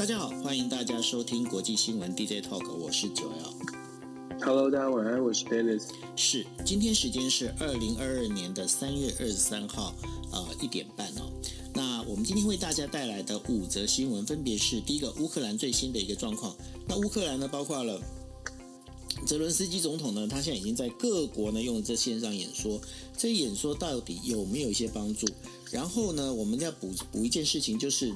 大家好，欢迎大家收听国际新闻 DJ Talk，我是九 L。Hello，大家晚安，我是 Dennis。是，今天时间是二零二二年的三月二十三号，呃，一点半哦。那我们今天为大家带来的五则新闻，分别是第一个，乌克兰最新的一个状况。那乌克兰呢，包括了泽伦斯基总统呢，他现在已经在各国呢用这线上演说，这演说到底有没有一些帮助？然后呢，我们要补补一件事情，就是。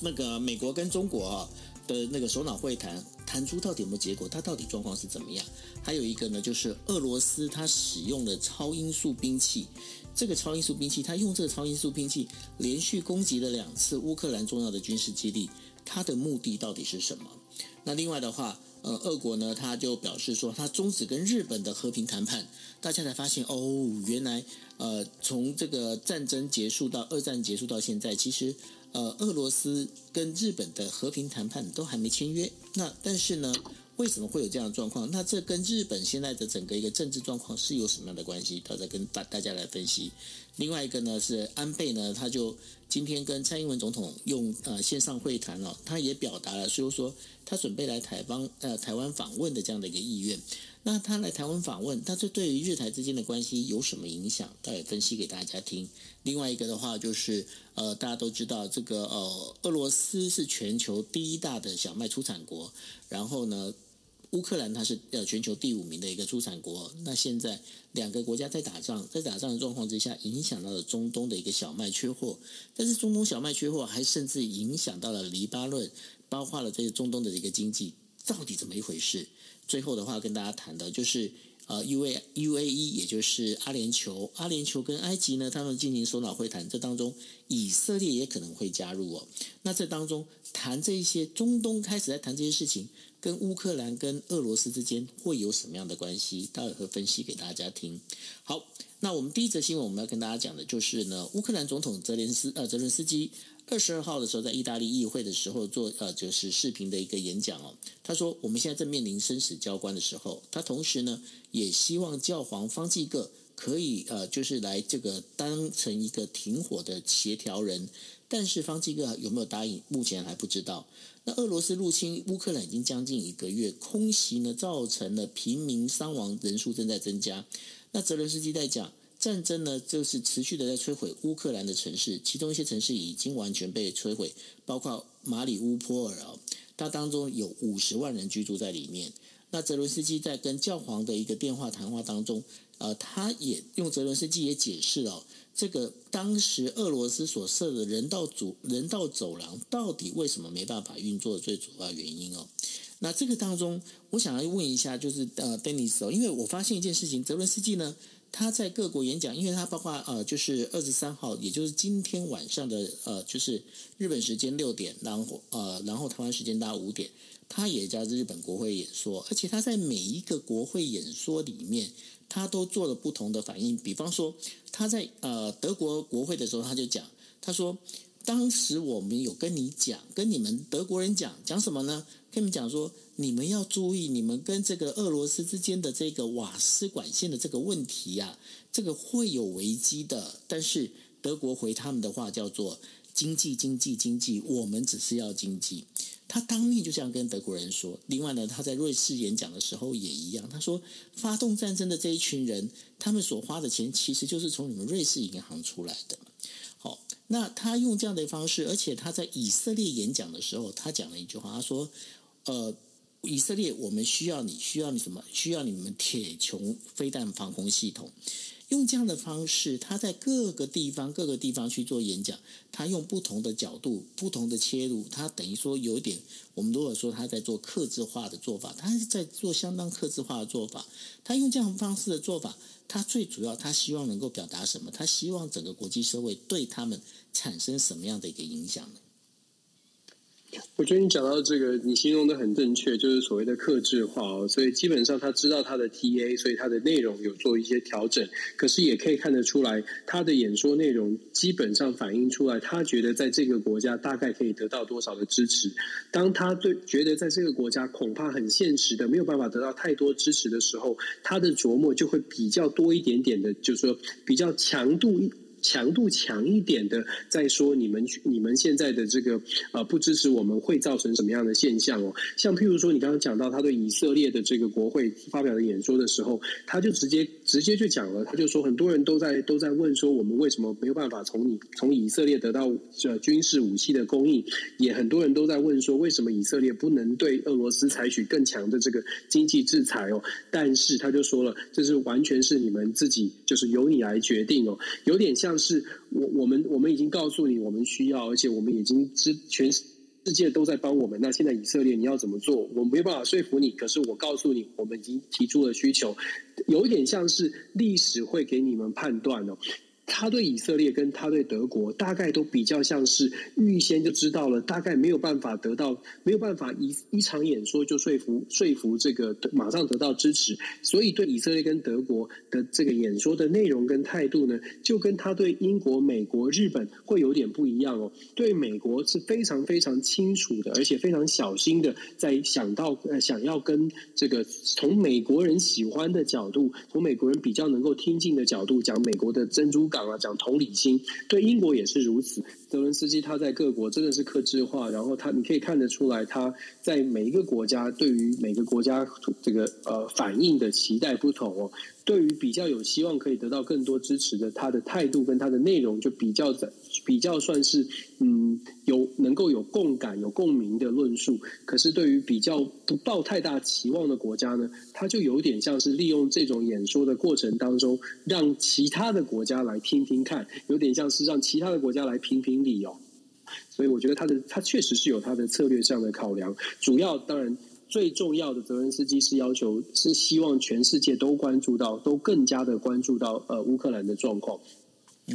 那个美国跟中国啊的那个首脑会谈谈出到底有没有结果？它到底状况是怎么样？还有一个呢，就是俄罗斯它使用了超音速兵器，这个超音速兵器，它用这个超音速兵器连续攻击了两次乌克兰重要的军事基地，它的目的到底是什么？那另外的话。呃，俄国呢，他就表示说，他终止跟日本的和平谈判，大家才发现哦，原来呃，从这个战争结束到二战结束到现在，其实呃，俄罗斯跟日本的和平谈判都还没签约。那但是呢，为什么会有这样的状况？那这跟日本现在的整个一个政治状况是有什么样的关系？到时跟大大家来分析。另外一个呢是安倍呢，他就今天跟蔡英文总统用呃线上会谈了，他也表达了，所以说他准备来台湾呃台湾访问的这样的一个意愿。那他来台湾访问，他这对于日台之间的关系有什么影响？他也分析给大家听。另外一个的话就是呃大家都知道这个呃俄罗斯是全球第一大的小麦出产国，然后呢。乌克兰它是呃全球第五名的一个出产国，那现在两个国家在打仗，在打仗的状况之下，影响到了中东的一个小麦缺货，但是中东小麦缺货，还甚至影响到了黎巴嫩，包括了这个中东的一个经济，到底怎么一回事？最后的话跟大家谈的就是。呃，U A U A E，也就是阿联酋，阿联酋跟埃及呢，他们进行首脑会谈，这当中以色列也可能会加入哦。那这当中谈这一些中东开始在谈这些事情，跟乌克兰跟俄罗斯之间会有什么样的关系？待会会分析给大家听。好，那我们第一则新闻我们要跟大家讲的就是呢，乌克兰总统泽连斯呃泽连斯基。二十二号的时候，在意大利议会的时候做呃，就是视频的一个演讲哦。他说，我们现在正面临生死交关的时候，他同时呢也希望教皇方济各可以呃，就是来这个当成一个停火的协调人。但是方济各有没有答应，目前还不知道。那俄罗斯入侵乌克兰已经将近一个月，空袭呢造成了平民伤亡人数正在增加。那泽伦斯基在讲。战争呢，就是持续的在摧毁乌克兰的城市，其中一些城市已经完全被摧毁，包括马里乌波尔啊，它当中有五十万人居住在里面。那泽伦斯基在跟教皇的一个电话谈话当中，呃，他也用泽伦斯基也解释了这个当时俄罗斯所设的人道主人道走廊到底为什么没办法运作的最主要原因哦。那这个当中，我想要问一下，就是呃，Dennis 哦，因为我发现一件事情，泽伦斯基呢。他在各国演讲，因为他包括呃，就是二十三号，也就是今天晚上的呃，就是日本时间六点，然后呃，然后台湾时间大概五点，他也在日本国会演说，而且他在每一个国会演说里面，他都做了不同的反应。比方说，他在呃德国国会的时候，他就讲，他说。当时我们有跟你讲，跟你们德国人讲，讲什么呢？跟你们讲说，你们要注意，你们跟这个俄罗斯之间的这个瓦斯管线的这个问题呀、啊，这个会有危机的。但是德国回他们的话叫做经济，经济，经济，我们只是要经济。他当面就这样跟德国人说。另外呢，他在瑞士演讲的时候也一样，他说，发动战争的这一群人，他们所花的钱其实就是从你们瑞士银行出来的。好那他用这样的方式，而且他在以色列演讲的时候，他讲了一句话，他说：“呃，以色列，我们需要你，需要你什么？需要你们铁穹飞弹防空系统。”用这样的方式，他在各个地方、各个地方去做演讲，他用不同的角度、不同的切入，他等于说有一点，我们如果说他在做克制化的做法，他是在做相当克制化的做法，他用这样方式的做法。他最主要，他希望能够表达什么？他希望整个国际社会对他们产生什么样的一个影响呢？我觉得你讲到这个，你形容的很正确，就是所谓的克制化哦。所以基本上他知道他的 TA，所以他的内容有做一些调整。可是也可以看得出来，他的演说内容基本上反映出来，他觉得在这个国家大概可以得到多少的支持。当他对觉得在这个国家恐怕很现实的没有办法得到太多支持的时候，他的琢磨就会比较多一点点的，就是说比较强度。强度强一点的在说你们你们现在的这个呃不支持我们会造成什么样的现象哦？像譬如说你刚刚讲到他对以色列的这个国会发表的演说的时候，他就直接直接就讲了，他就说很多人都在都在问说我们为什么没有办法从你从以色列得到这军事武器的供应，也很多人都在问说为什么以色列不能对俄罗斯采取更强的这个经济制裁哦？但是他就说了，这是完全是你们自己就是由你来决定哦，有点像。像是我我们我们已经告诉你我们需要，而且我们已经知全世界都在帮我们。那现在以色列你要怎么做？我没办法说服你，可是我告诉你，我们已经提出了需求，有一点像是历史会给你们判断哦。他对以色列跟他对德国大概都比较像是预先就知道了，大概没有办法得到，没有办法一一场演说就说服说服这个马上得到支持，所以对以色列跟德国的这个演说的内容跟态度呢，就跟他对英国、美国、日本会有点不一样哦。对美国是非常非常清楚的，而且非常小心的，在想到呃想要跟这个从美国人喜欢的角度，从美国人比较能够听进的角度讲美国的珍珠港。啊，讲同理心，对英国也是如此。泽伦斯基他在各国真的是客制化，然后他你可以看得出来，他在每一个国家对于每个国家这个呃反应的期待不同哦。对于比较有希望可以得到更多支持的，他的态度跟他的内容就比较在比较算是嗯有能够有共感、有共鸣的论述。可是对于比较不抱太大期望的国家呢，他就有点像是利用这种演说的过程当中，让其他的国家来听听看，有点像是让其他的国家来评评理哦。所以我觉得他的他确实是有他的策略上的考量，主要当然。最重要的，泽伦斯基是要求，是希望全世界都关注到，都更加的关注到，呃，乌克兰的状况。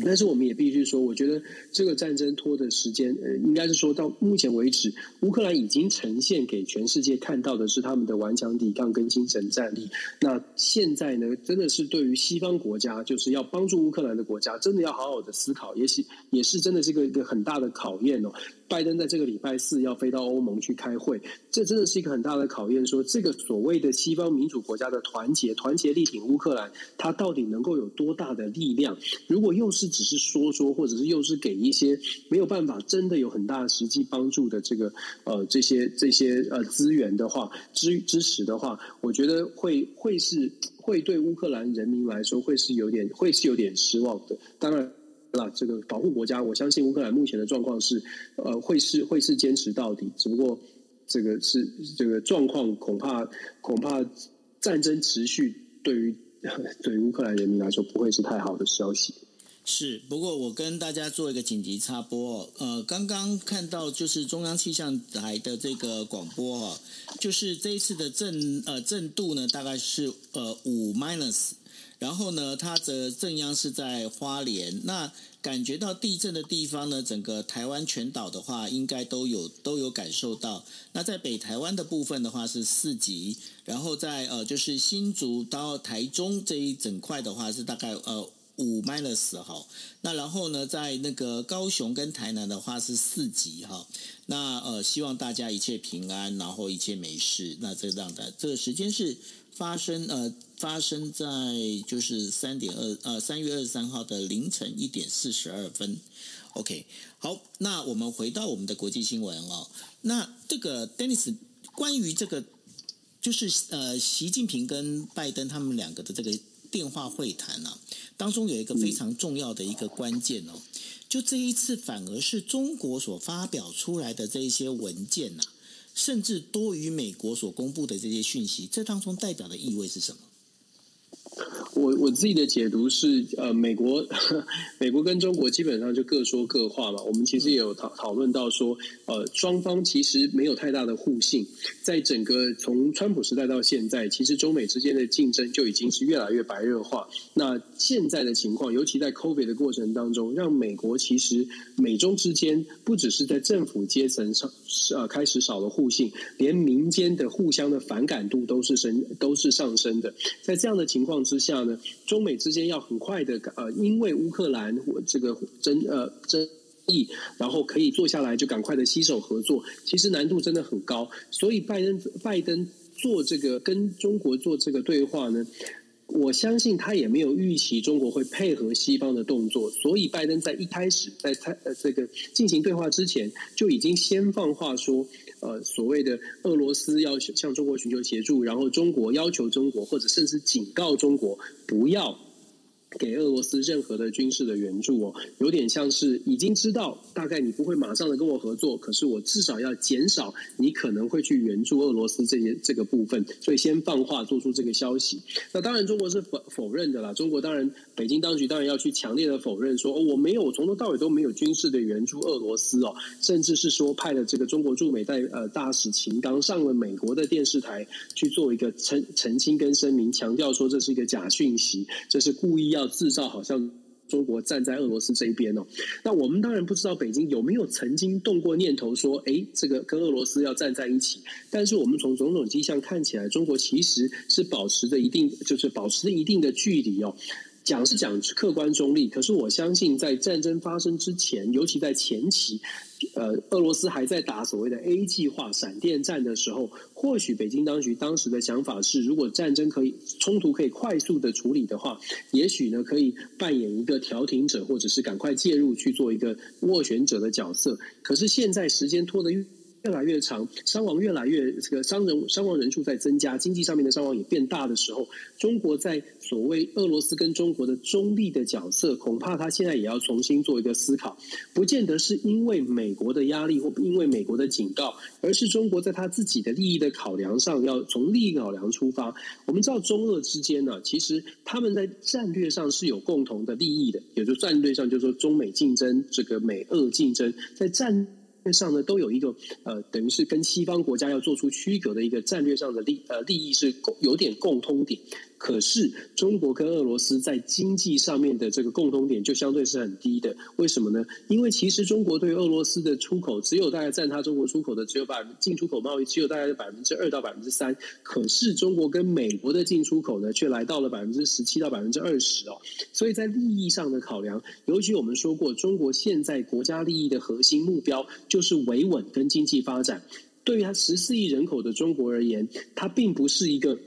但是我们也必须说，我觉得这个战争拖的时间，呃，应该是说到目前为止，乌克兰已经呈现给全世界看到的是他们的顽强抵抗跟精神战力。那现在呢，真的是对于西方国家，就是要帮助乌克兰的国家，真的要好好的思考，也许也是真的是一个一个很大的考验哦。拜登在这个礼拜四要飞到欧盟去开会，这真的是一个很大的考验。说这个所谓的西方民主国家的团结，团结力挺乌克兰，它到底能够有多大的力量？如果又是只是说说，或者是又是给一些没有办法真的有很大的实际帮助的这个呃这些这些呃资源的话，支支持的话，我觉得会会是会对乌克兰人民来说会是有点会是有点失望的。当然。那这个保护国家，我相信乌克兰目前的状况是，呃，会是会是坚持到底。只不过，这个是这个状况，恐怕恐怕战争持续，对于对乌克兰人民来说，不会是太好的消息。是，不过我跟大家做一个紧急插播，呃，刚刚看到就是中央气象台的这个广播哈，就是这一次的震呃震度呢，大概是呃五 minus。然后呢，它的震央是在花莲。那感觉到地震的地方呢，整个台湾全岛的话，应该都有都有感受到。那在北台湾的部分的话是四级，然后在呃就是新竹到台中这一整块的话是大概呃五 minus 哈。那然后呢，在那个高雄跟台南的话是四级哈。那呃希望大家一切平安，然后一切没事。那这样的这个时间是。发生呃，发生在就是三点二呃三月二十三号的凌晨一点四十二分。OK，好，那我们回到我们的国际新闻哦。那这个 Dennis 关于这个就是呃习近平跟拜登他们两个的这个电话会谈啊，当中有一个非常重要的一个关键哦，就这一次反而是中国所发表出来的这一些文件呐、啊。甚至多于美国所公布的这些讯息，这当中代表的意味是什么？我我自己的解读是，呃，美国 美国跟中国基本上就各说各话嘛。我们其实也有讨讨论到说，呃，双方其实没有太大的互信。在整个从川普时代到现在，其实中美之间的竞争就已经是越来越白热化。那现在的情况，尤其在 COVID 的过程当中，让美国其实美中之间不只是在政府阶层上呃开始少了互信，连民间的互相的反感度都是升都是上升的。在这样的情况之下呢，中美之间要很快的呃，因为乌克兰这个争呃争议，然后可以坐下来就赶快的携手合作，其实难度真的很高。所以拜登拜登做这个跟中国做这个对话呢，我相信他也没有预期中国会配合西方的动作，所以拜登在一开始在他呃这个进行对话之前，就已经先放话说，呃所谓的俄罗斯要向中国寻求协助，然后中国要求中国或者甚至警告中国不要。给俄罗斯任何的军事的援助哦，有点像是已经知道大概你不会马上的跟我合作，可是我至少要减少你可能会去援助俄罗斯这些这个部分，所以先放话做出这个消息。那当然中国是否否认的啦，中国当然北京当局当然要去强烈的否认说，哦，我没有从头到尾都没有军事的援助俄罗斯哦，甚至是说派了这个中国驻美代呃大使秦刚上了美国的电视台去做一个澄澄清跟声明，强调说这是一个假讯息，这是故意要。制造好像中国站在俄罗斯这一边哦，那我们当然不知道北京有没有曾经动过念头说，哎，这个跟俄罗斯要站在一起。但是我们从种种迹象看起来，中国其实是保持着一定，就是保持着一定的距离哦。讲是讲客观中立，可是我相信在战争发生之前，尤其在前期。呃，俄罗斯还在打所谓的 A 计划闪电战的时候，或许北京当局当时的想法是，如果战争可以冲突可以快速的处理的话，也许呢可以扮演一个调停者，或者是赶快介入去做一个斡旋者的角色。可是现在时间拖得越越来越长，伤亡越来越这个伤人伤亡人数在增加，经济上面的伤亡也变大的时候，中国在所谓俄罗斯跟中国的中立的角色，恐怕他现在也要重新做一个思考，不见得是因为美国的压力或因为美国的警告，而是中国在他自己的利益的考量上，要从利益考量出发。我们知道中俄之间呢，其实他们在战略上是有共同的利益的，也就战略上就是说中美竞争，这个美俄竞争在战。上呢都有一个呃，等于是跟西方国家要做出区隔的一个战略上的利呃利益是共有点共通点。可是中国跟俄罗斯在经济上面的这个共同点就相对是很低的。为什么呢？因为其实中国对俄罗斯的出口只有大概占它中国出口的只有百分进出口贸易只有大概百分之二到百分之三。可是中国跟美国的进出口呢，却来到了百分之十七到百分之二十哦。所以在利益上的考量，尤其我们说过，中国现在国家利益的核心目标就是维稳跟经济发展。对于它十四亿人口的中国而言，它并不是一个。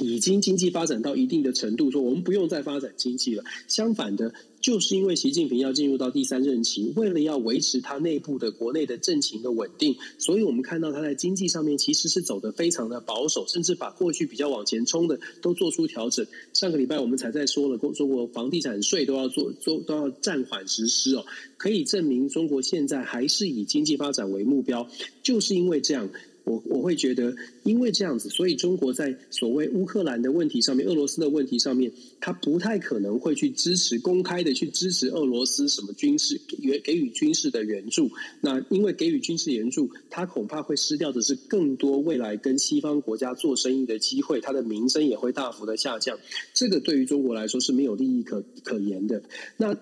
已经经济发展到一定的程度，说我们不用再发展经济了。相反的，就是因为习近平要进入到第三任期，为了要维持他内部的国内的政情的稳定，所以我们看到他在经济上面其实是走得非常的保守，甚至把过去比较往前冲的都做出调整。上个礼拜我们才在说了，中国房地产税都要做做都要暂缓实施哦，可以证明中国现在还是以经济发展为目标，就是因为这样。我我会觉得，因为这样子，所以中国在所谓乌克兰的问题上面、俄罗斯的问题上面，他不太可能会去支持公开的去支持俄罗斯什么军事给给予军事的援助。那因为给予军事援助，他恐怕会失掉的是更多未来跟西方国家做生意的机会，他的名声也会大幅的下降。这个对于中国来说是没有利益可可言的。那。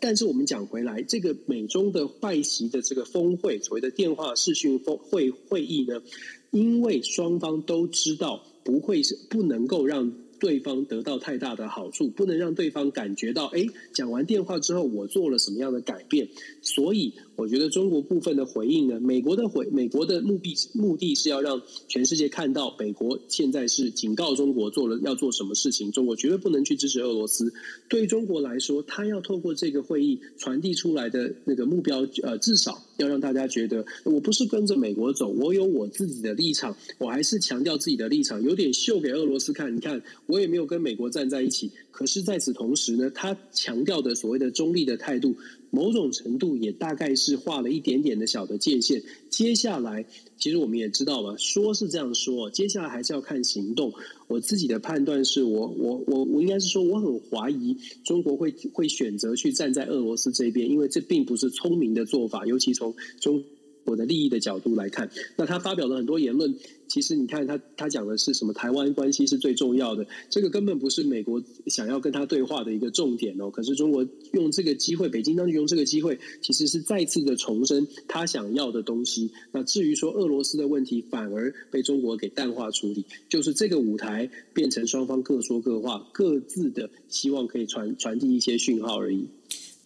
但是我们讲回来，这个美中的拜习的这个峰会，所谓的电话视讯峰会会议呢，因为双方都知道不会是不能够让。对方得到太大的好处，不能让对方感觉到，哎，讲完电话之后我做了什么样的改变。所以，我觉得中国部分的回应呢，美国的回，美国的目的目的是要让全世界看到，美国现在是警告中国做了要做什么事情，中国绝对不能去支持俄罗斯。对中国来说，他要透过这个会议传递出来的那个目标，呃，至少要让大家觉得，我不是跟着美国走，我有我自己的立场，我还是强调自己的立场，有点秀给俄罗斯看，你看。我也没有跟美国站在一起，可是在此同时呢，他强调的所谓的中立的态度，某种程度也大概是画了一点点的小的界限。接下来，其实我们也知道了，说是这样说，接下来还是要看行动。我自己的判断是我我我我应该是说，我很怀疑中国会会选择去站在俄罗斯这边，因为这并不是聪明的做法，尤其从中我的利益的角度来看。那他发表了很多言论。其实你看他，他讲的是什么？台湾关系是最重要的，这个根本不是美国想要跟他对话的一个重点哦。可是中国用这个机会，北京当局用这个机会，其实是再次的重申他想要的东西。那至于说俄罗斯的问题，反而被中国给淡化处理，就是这个舞台变成双方各说各话，各自的希望可以传传递一些讯号而已。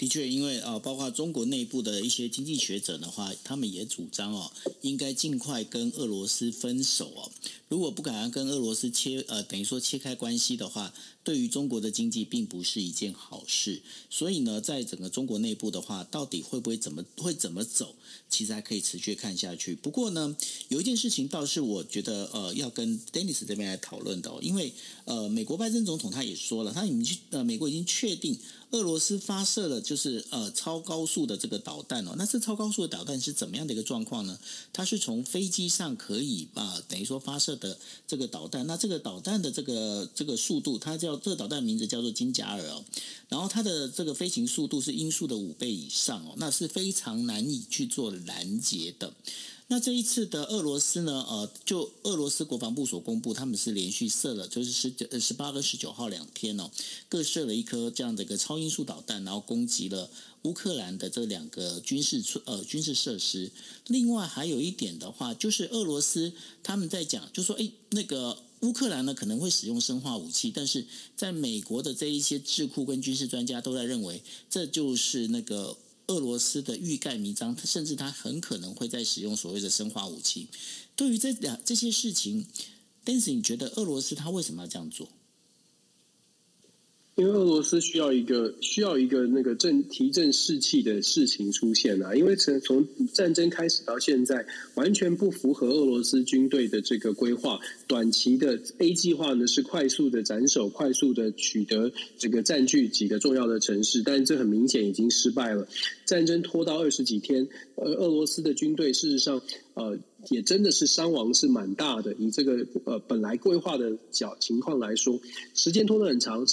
的确，因为啊，包括中国内部的一些经济学者的话，他们也主张哦，应该尽快跟俄罗斯分手哦。如果不敢跟俄罗斯切呃，等于说切开关系的话，对于中国的经济并不是一件好事。所以呢，在整个中国内部的话，到底会不会怎么会怎么走，其实还可以持续看下去。不过呢，有一件事情倒是我觉得呃要跟 Dennis 这边来讨论的哦，因为呃美国拜登总统他也说了，他已经呃美国已经确定。俄罗斯发射了就是呃超高速的这个导弹哦，那这超高速的导弹是怎么样的一个状况呢？它是从飞机上可以啊，等于说发射的这个导弹。那这个导弹的这个这个速度，它叫这个导弹名字叫做金甲尔哦，然后它的这个飞行速度是音速的五倍以上哦，那是非常难以去做拦截的。那这一次的俄罗斯呢？呃，就俄罗斯国防部所公布，他们是连续射了，就是十九、呃十八跟十九号两天哦，各射了一颗这样的一个超音速导弹，然后攻击了乌克兰的这两个军事呃军事设施。另外还有一点的话，就是俄罗斯他们在讲，就说哎，那个乌克兰呢可能会使用生化武器，但是在美国的这一些智库跟军事专家都在认为，这就是那个。俄罗斯的欲盖弥彰，甚至他很可能会在使用所谓的生化武器。对于这两这些事情但是你觉得俄罗斯他为什么要这样做？因为俄罗斯需要一个需要一个那个振提振士气的事情出现啊，因为从从战争开始到现在，完全不符合俄罗斯军队的这个规划。短期的 A 计划呢是快速的斩首，快速的取得这个占据几个重要的城市，但这很明显已经失败了。战争拖到二十几天，呃，俄罗斯的军队事实上呃也真的是伤亡是蛮大的。以这个呃本来规划的角情况来说，时间拖得很长。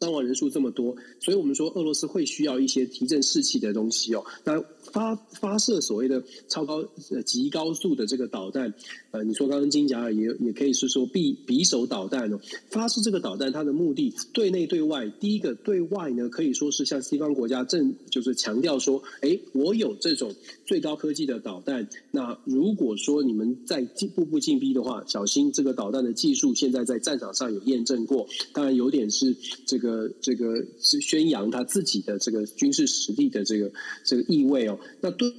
伤亡人数这么多，所以我们说俄罗斯会需要一些提振士气的东西哦。那发发射所谓的超高呃极高速的这个导弹，呃，你说刚刚金甲也也可以是说匕匕首导弹哦。发射这个导弹，它的目的对内对外，第一个对外呢可以说是向西方国家正就是强调说，哎，我有这种最高科技的导弹。那如果说你们在步步进逼的话，小心这个导弹的技术现在在战场上有验证过，当然有点是这个。呃，这个是宣扬他自己的这个军事实力的这个这个意味哦。那对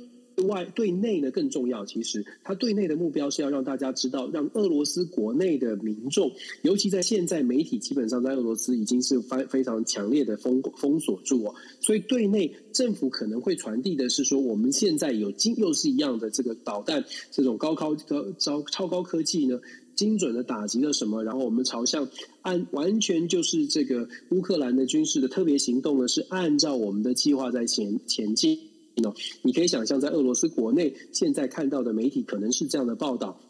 外对内呢更重要，其实他对内的目标是要让大家知道，让俄罗斯国内的民众，尤其在现在媒体基本上在俄罗斯已经是非非常强烈的封封锁住哦。所以对内政府可能会传递的是说，我们现在有今又是一样的这个导弹，这种高高高超高科技呢。精准的打击了什么？然后我们朝向按完全就是这个乌克兰的军事的特别行动呢，是按照我们的计划在前前进。你可以想象，在俄罗斯国内现在看到的媒体可能是这样的报道。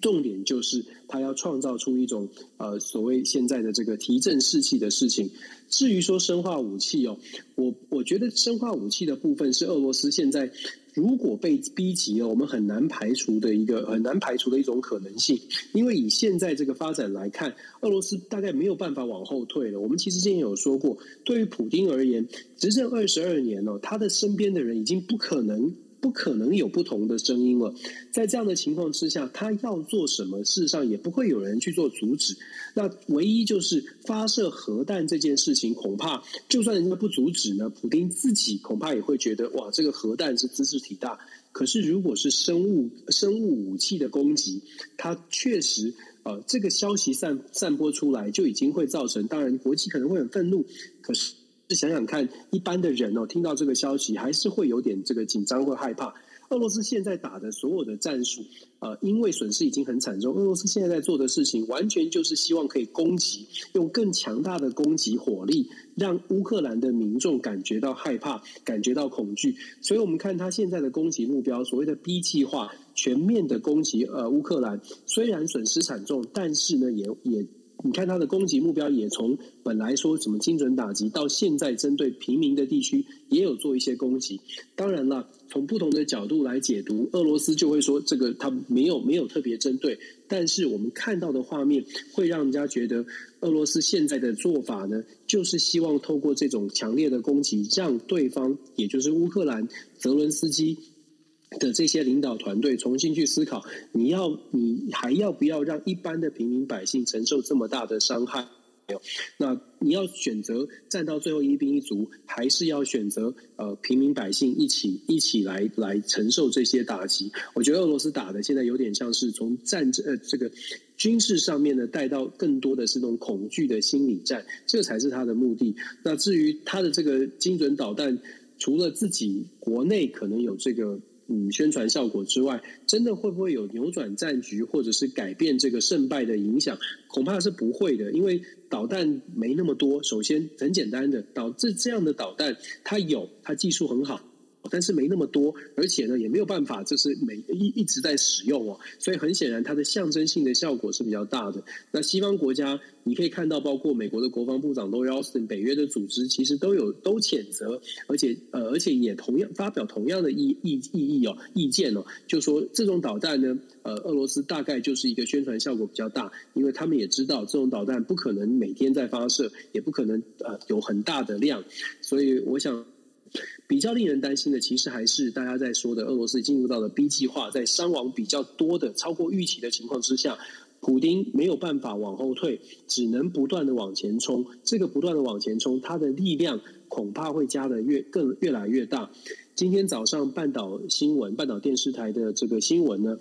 重点就是他要创造出一种呃所谓现在的这个提振士气的事情。至于说生化武器哦，我我觉得生化武器的部分是俄罗斯现在。如果被逼急了，我们很难排除的一个很难排除的一种可能性，因为以现在这个发展来看，俄罗斯大概没有办法往后退了。我们其实之前有说过，对于普京而言，执政二十二年了，他的身边的人已经不可能。不可能有不同的声音了。在这样的情况之下，他要做什么，事实上也不会有人去做阻止。那唯一就是发射核弹这件事情，恐怕就算人家不阻止呢，普丁自己恐怕也会觉得哇，这个核弹是兹事体大。可是如果是生物生物武器的攻击，它确实呃，这个消息散散播出来就已经会造成，当然国际可能会很愤怒。可是。想想看，一般的人哦，听到这个消息还是会有点这个紧张或害怕。俄罗斯现在打的所有的战术，呃，因为损失已经很惨重。俄罗斯现在在做的事情，完全就是希望可以攻击，用更强大的攻击火力，让乌克兰的民众感觉到害怕，感觉到恐惧。所以我们看他现在的攻击目标，所谓的 B 计划，全面的攻击呃乌克兰，虽然损失惨重，但是呢，也也。你看他的攻击目标也从本来说怎么精准打击，到现在针对平民的地区也有做一些攻击。当然了，从不同的角度来解读，俄罗斯就会说这个他没有没有特别针对。但是我们看到的画面会让人家觉得，俄罗斯现在的做法呢，就是希望透过这种强烈的攻击，让对方也就是乌克兰泽伦斯基。的这些领导团队重新去思考，你要你还要不要让一般的平民百姓承受这么大的伤害？那你要选择战到最后一兵一卒，还是要选择呃平民百姓一起一起来来承受这些打击？我觉得俄罗斯打的现在有点像是从战争呃这个军事上面呢带到更多的是那种恐惧的心理战，这才是他的目的。那至于他的这个精准导弹，除了自己国内可能有这个。嗯，宣传效果之外，真的会不会有扭转战局，或者是改变这个胜败的影响？恐怕是不会的，因为导弹没那么多。首先，很简单的导致这样的导弹，它有，它技术很好。但是没那么多，而且呢，也没有办法，就是每一一直在使用哦，所以很显然，它的象征性的效果是比较大的。那西方国家，你可以看到，包括美国的国防部长 Lloyd Austin，北约的组织，其实都有都谴责，而且呃，而且也同样发表同样的意意意义哦，意见哦，就说这种导弹呢，呃，俄罗斯大概就是一个宣传效果比较大，因为他们也知道这种导弹不可能每天在发射，也不可能呃有很大的量，所以我想。比较令人担心的，其实还是大家在说的，俄罗斯进入到了 B 计划，在伤亡比较多的、超过预期的情况之下，普丁没有办法往后退，只能不断的往前冲。这个不断的往前冲，他的力量恐怕会加得越更越来越大。今天早上半岛新闻、半岛电视台的这个新闻呢，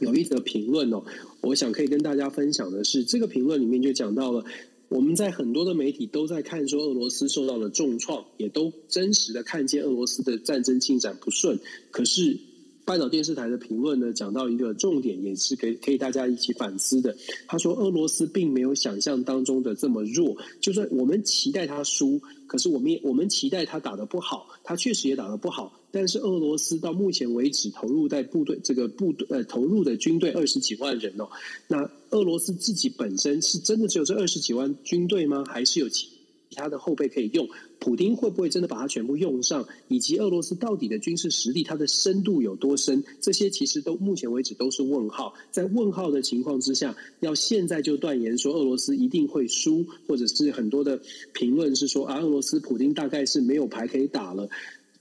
有一则评论哦，我想可以跟大家分享的是，这个评论里面就讲到了。我们在很多的媒体都在看说俄罗斯受到了重创，也都真实的看见俄罗斯的战争进展不顺。可是半岛电视台的评论呢，讲到一个重点，也是可以可以大家一起反思的。他说，俄罗斯并没有想象当中的这么弱，就算我们期待他输，可是我们也我们期待他打得不好，他确实也打得不好。但是俄罗斯到目前为止投入在部队这个部队呃投入的军队二十几万人哦，那俄罗斯自己本身是真的只有这二十几万军队吗？还是有其他的后备可以用？普丁会不会真的把它全部用上？以及俄罗斯到底的军事实力，它的深度有多深？这些其实都目前为止都是问号。在问号的情况之下，要现在就断言说俄罗斯一定会输，或者是很多的评论是说啊，俄罗斯普丁大概是没有牌可以打了。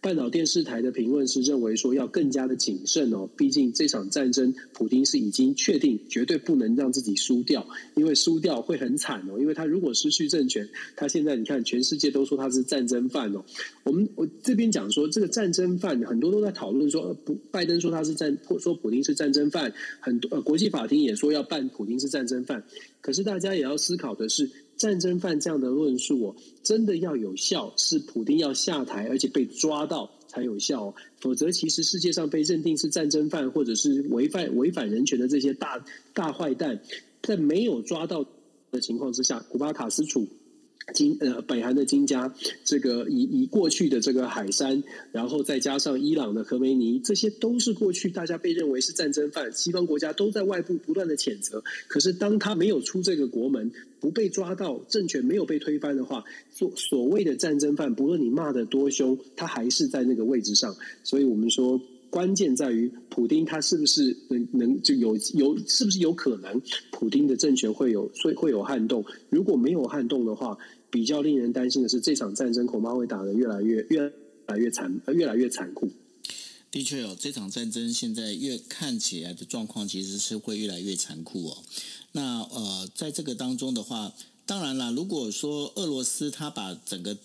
半岛电视台的评论是认为说要更加的谨慎哦，毕竟这场战争，普丁是已经确定绝对不能让自己输掉，因为输掉会很惨哦。因为他如果失去政权，他现在你看全世界都说他是战争犯哦。我们我这边讲说这个战争犯，很多都在讨论说，不，拜登说他是战，说普丁是战争犯，很多呃国际法庭也说要办普丁是战争犯，可是大家也要思考的是。战争犯这样的论述哦，真的要有效，是普丁要下台，而且被抓到才有效哦。否则，其实世界上被认定是战争犯或者是违反违反人权的这些大大坏蛋，在没有抓到的情况之下，古巴卡斯楚。金呃，北韩的金家，这个以以过去的这个海山，然后再加上伊朗的科梅尼，这些都是过去大家被认为是战争犯，西方国家都在外部不断的谴责。可是当他没有出这个国门，不被抓到，政权没有被推翻的话，所所谓的战争犯，不论你骂得多凶，他还是在那个位置上。所以我们说。关键在于普丁他是不是能能就有有是不是有可能普丁的政权会有会会有撼动？如果没有撼动的话，比较令人担心的是这场战争恐怕会打得越来越越来越残越来越残酷。的确哦，这场战争现在越看起来的状况其实是会越来越残酷哦。那呃，在这个当中的话，当然啦，如果说俄罗斯他把整个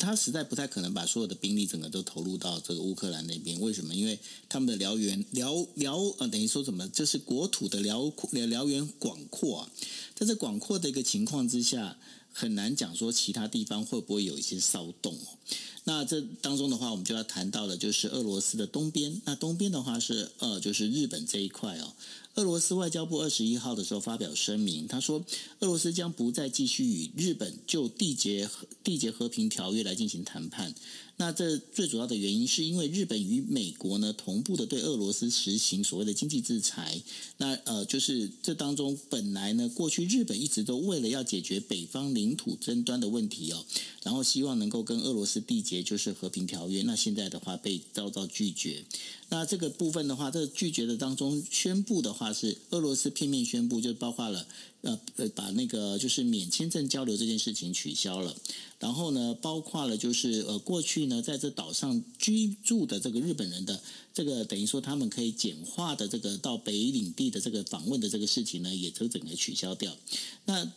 他实在不太可能把所有的兵力整个都投入到这个乌克兰那边，为什么？因为他们的燎原燎燎呃，等于说什么？就是国土的辽阔燎原广阔啊，在这广阔的一个情况之下，很难讲说其他地方会不会有一些骚动哦。那这当中的话，我们就要谈到的就是俄罗斯的东边。那东边的话是呃，就是日本这一块哦。俄罗斯外交部二十一号的时候发表声明，他说，俄罗斯将不再继续与日本就缔结和缔结和平条约来进行谈判。那这最主要的原因是因为日本与美国呢同步的对俄罗斯实行所谓的经济制裁。那呃，就是这当中本来呢，过去日本一直都为了要解决北方领土争端的问题哦，然后希望能够跟俄罗斯缔结就是和平条约。那现在的话被遭到拒绝。那这个部分的话，这拒绝的当中宣布的话是俄罗斯片面宣布，就包括了呃呃把那个就是免签证交流这件事情取消了，然后呢，包括了就是呃过去呢在这岛上居住的这个日本人的这个等于说他们可以简化的这个到北领地的这个访问的这个事情呢，也都整个取消掉。那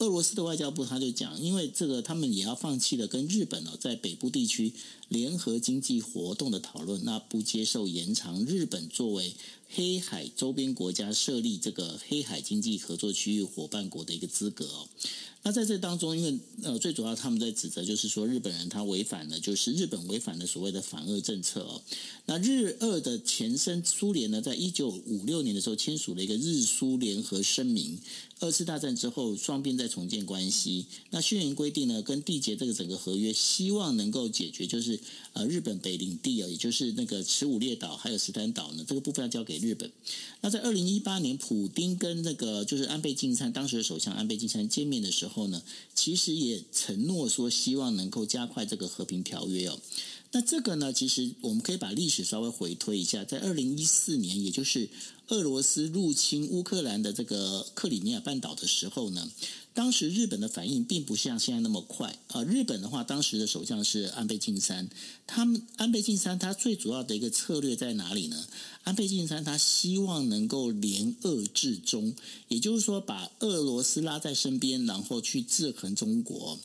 俄罗斯的外交部他就讲，因为这个他们也要放弃了跟日本哦在北部地区联合经济活动的讨论，那不接受延长日本作为黑海周边国家设立这个黑海经济合作区域伙伴国的一个资格哦。那在这当中，因为呃，最主要他们在指责就是说，日本人他违反了，就是日本违反了所谓的反俄政策哦。那日俄的前身苏联呢，在一九五六年的时候签署了一个日苏联合声明。二次大战之后，双边再重建关系。那宣言规定呢，跟缔结这个整个合约，希望能够解决就是呃日本北领地啊，也就是那个耻武列岛还有石垣岛呢，这个部分要交给日本。那在二零一八年，普丁跟那个就是安倍晋三当时的首相安倍晋三见面的时候呢，其实也承诺说希望能够加快这个和平条约哦。那这个呢，其实我们可以把历史稍微回推一下，在二零一四年，也就是俄罗斯入侵乌克兰的这个克里米亚半岛的时候呢，当时日本的反应并不像现在那么快啊。日本的话，当时的首相是安倍晋三，他们安倍晋三他最主要的一个策略在哪里呢？安倍晋三他希望能够联俄制中，也就是说把俄罗斯拉在身边，然后去制衡中国。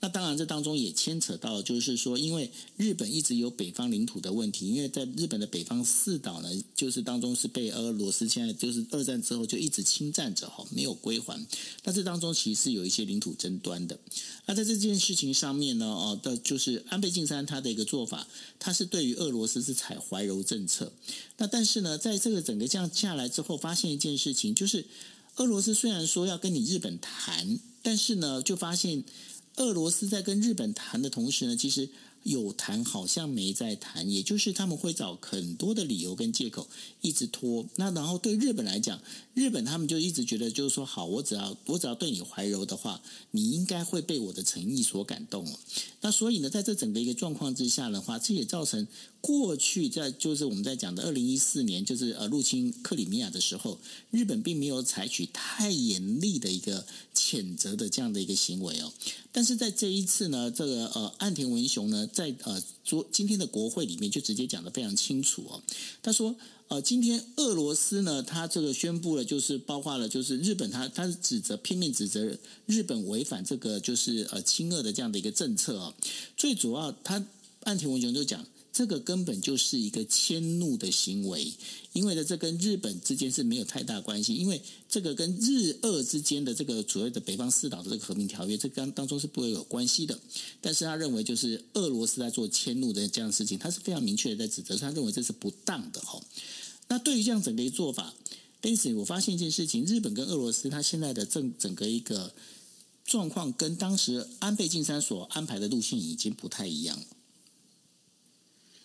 那当然，这当中也牵扯到，就是说，因为日本一直有北方领土的问题，因为在日本的北方四岛呢，就是当中是被俄罗斯现在就是二战之后就一直侵占着哈，没有归还。那这当中其实是有一些领土争端的。那在这件事情上面呢，哦的就是安倍晋三他的一个做法，他是对于俄罗斯是采怀柔政策。那但是呢，在这个整个这样下来之后，发现一件事情，就是俄罗斯虽然说要跟你日本谈，但是呢，就发现。俄罗斯在跟日本谈的同时呢，其实有谈好像没在谈，也就是他们会找很多的理由跟借口一直拖。那然后对日本来讲，日本他们就一直觉得就是说，好，我只要我只要对你怀柔的话，你应该会被我的诚意所感动。那所以呢，在这整个一个状况之下的话，这也造成。过去在就是我们在讲的二零一四年，就是呃入侵克里米亚的时候，日本并没有采取太严厉的一个谴责的这样的一个行为哦。但是在这一次呢，这个呃岸田文雄呢，在呃昨今天的国会里面就直接讲得非常清楚哦。他说呃今天俄罗斯呢，他这个宣布了，就是包括了就是日本他他是指责拼命指责日本违反这个就是呃亲俄的这样的一个政策哦。最主要他岸田文雄就讲。这个根本就是一个迁怒的行为，因为呢，这跟日本之间是没有太大关系，因为这个跟日俄之间的这个所谓的北方四岛的这个和平条约，这当当中是不会有关系的。但是他认为，就是俄罗斯在做迁怒的这样的事情，他是非常明确的在指责，他认为这是不当的哈。那对于这样整个一做法，但是我发现一件事情，日本跟俄罗斯他现在的整整个一个状况，跟当时安倍晋三所安排的路线已经不太一样了。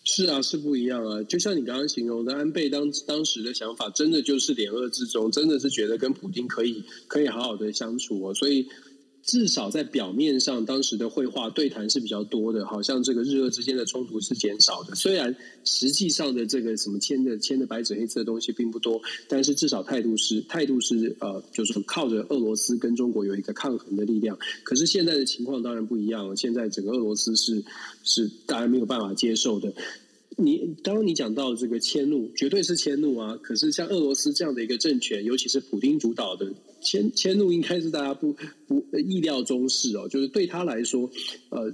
是啊，是不一样啊。就像你刚刚形容的，安倍当当时的想法，真的就是联俄之中，真的是觉得跟普京可以可以好好的相处哦。所以至少在表面上，当时的会话对谈是比较多的，好像这个日俄之间的冲突是减少的。虽然实际上的这个什么签的签的白纸黑字的东西并不多，但是至少态度是 态度是呃，就是靠着俄罗斯跟中国有一个抗衡的力量。可是现在的情况当然不一样了，现在整个俄罗斯是是当然没有办法接受的。你刚刚你讲到这个迁怒，绝对是迁怒啊！可是像俄罗斯这样的一个政权，尤其是普丁主导的迁迁怒，应该是大家不不意料中事哦。就是对他来说，呃，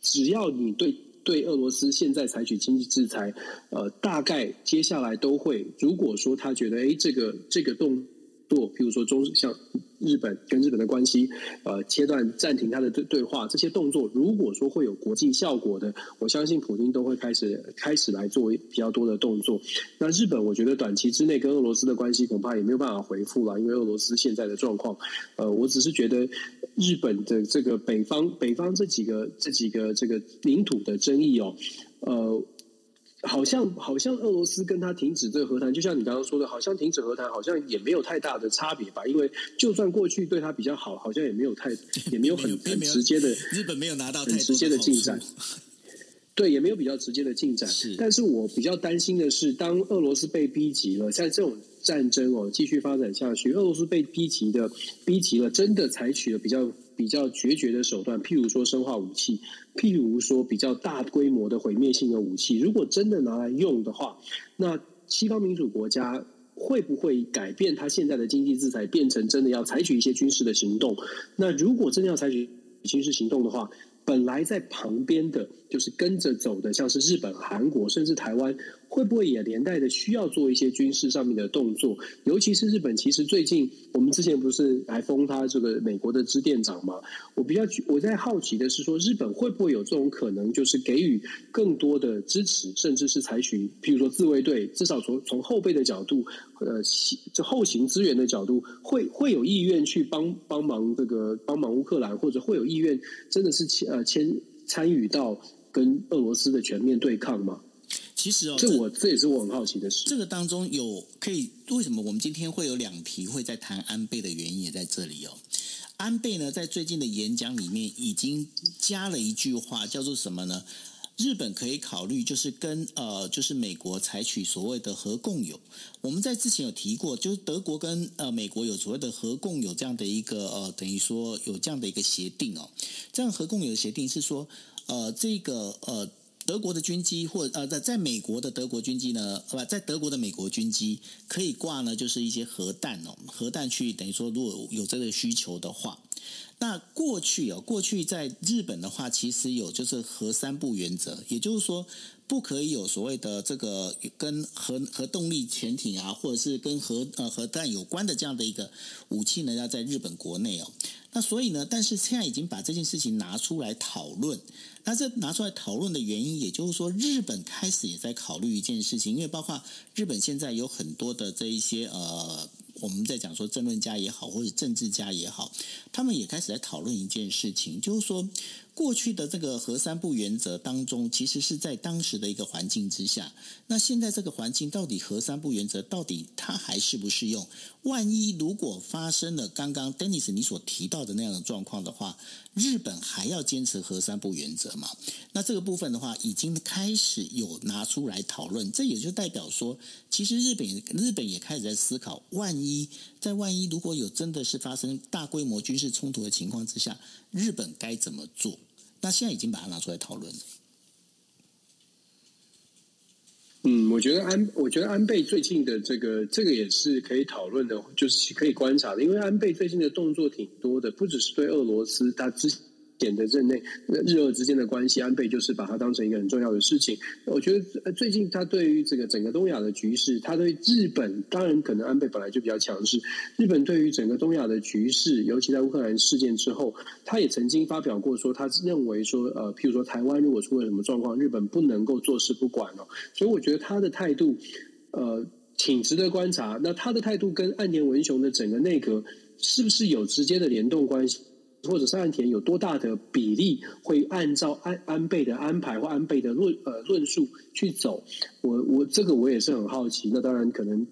只要你对对俄罗斯现在采取经济制裁，呃，大概接下来都会。如果说他觉得，哎，这个这个动作，譬如说中像。日本跟日本的关系，呃，切断、暂停他的对对话，这些动作，如果说会有国际效果的，我相信普京都会开始开始来做比较多的动作。那日本，我觉得短期之内跟俄罗斯的关系恐怕也没有办法回复了，因为俄罗斯现在的状况，呃，我只是觉得日本的这个北方北方这几个这几个这个领土的争议哦，呃。好像好像俄罗斯跟他停止这个和谈，就像你刚刚说的，好像停止和谈，好像也没有太大的差别吧？因为就算过去对他比较好，好像也没有太也没有很 很直接的日本没有拿到很直接的进展，对，也没有比较直接的进展。是，但是我比较担心的是，当俄罗斯被逼急了，在这种战争哦继续发展下去，俄罗斯被逼急的逼急了，真的采取了比较。比较决绝的手段，譬如说生化武器，譬如说比较大规模的毁灭性的武器，如果真的拿来用的话，那西方民主国家会不会改变他现在的经济制裁，变成真的要采取一些军事的行动？那如果真的要采取军事行动的话，本来在旁边的，就是跟着走的，像是日本、韩国，甚至台湾。会不会也连带的需要做一些军事上面的动作？尤其是日本，其实最近我们之前不是来封他这个美国的支店长吗？我比较我在好奇的是说，日本会不会有这种可能，就是给予更多的支持，甚至是采取，譬如说自卫队，至少从从后备的角度，呃，这后勤资源的角度，会会有意愿去帮帮忙这个帮忙乌克兰，或者会有意愿真的是呃参参与到跟俄罗斯的全面对抗吗？其实哦，这我这也是我很好奇的事。这个当中有可以为什么我们今天会有两题会在谈安倍的原因也在这里哦。安倍呢，在最近的演讲里面已经加了一句话，叫做什么呢？日本可以考虑就是跟呃，就是美国采取所谓的核共有。我们在之前有提过，就是德国跟呃美国有所谓的核共有这样的一个呃，等于说有这样的一个协定哦。这样核共有的协定是说，呃，这个呃。德国的军机或呃在在美国的德国军机呢，不在德国的美国军机可以挂呢，就是一些核弹哦，核弹去等于说如果有这个需求的话，那过去哦，过去在日本的话，其实有就是核三不原则，也就是说不可以有所谓的这个跟核核动力潜艇啊，或者是跟核呃核弹有关的这样的一个武器呢，要在日本国内哦。那所以呢，但是现在已经把这件事情拿出来讨论。那这拿出来讨论的原因，也就是说，日本开始也在考虑一件事情，因为包括日本现在有很多的这一些呃，我们在讲说政论家也好，或者政治家也好，他们也开始在讨论一件事情，就是说。过去的这个核三不原则当中，其实是在当时的一个环境之下。那现在这个环境到底核三不原则到底它还适不适用？万一如果发生了刚刚 Dennis 你所提到的那样的状况的话，日本还要坚持核三不原则吗？那这个部分的话，已经开始有拿出来讨论。这也就代表说，其实日本日本也开始在思考，万一在万一如果有真的是发生大规模军事冲突的情况之下。日本该怎么做？那现在已经把它拿出来讨论了。嗯，我觉得安，我觉得安倍最近的这个，这个也是可以讨论的，就是可以观察的。因为安倍最近的动作挺多的，不只是对俄罗斯，他之前。的任内，日俄之间的关系，安倍就是把它当成一个很重要的事情。我觉得最近他对于这个整个东亚的局势，他对日本，当然可能安倍本来就比较强势。日本对于整个东亚的局势，尤其在乌克兰事件之后，他也曾经发表过说，他认为说，呃，譬如说台湾如果出了什么状况，日本不能够坐视不管哦。所以我觉得他的态度，呃，挺值得观察。那他的态度跟岸田文雄的整个内阁是不是有直接的联动关系？或者是岸田有多大的比例会按照安安倍的安排或安倍的论呃论述去走？我我这个我也是很好奇。那当然可能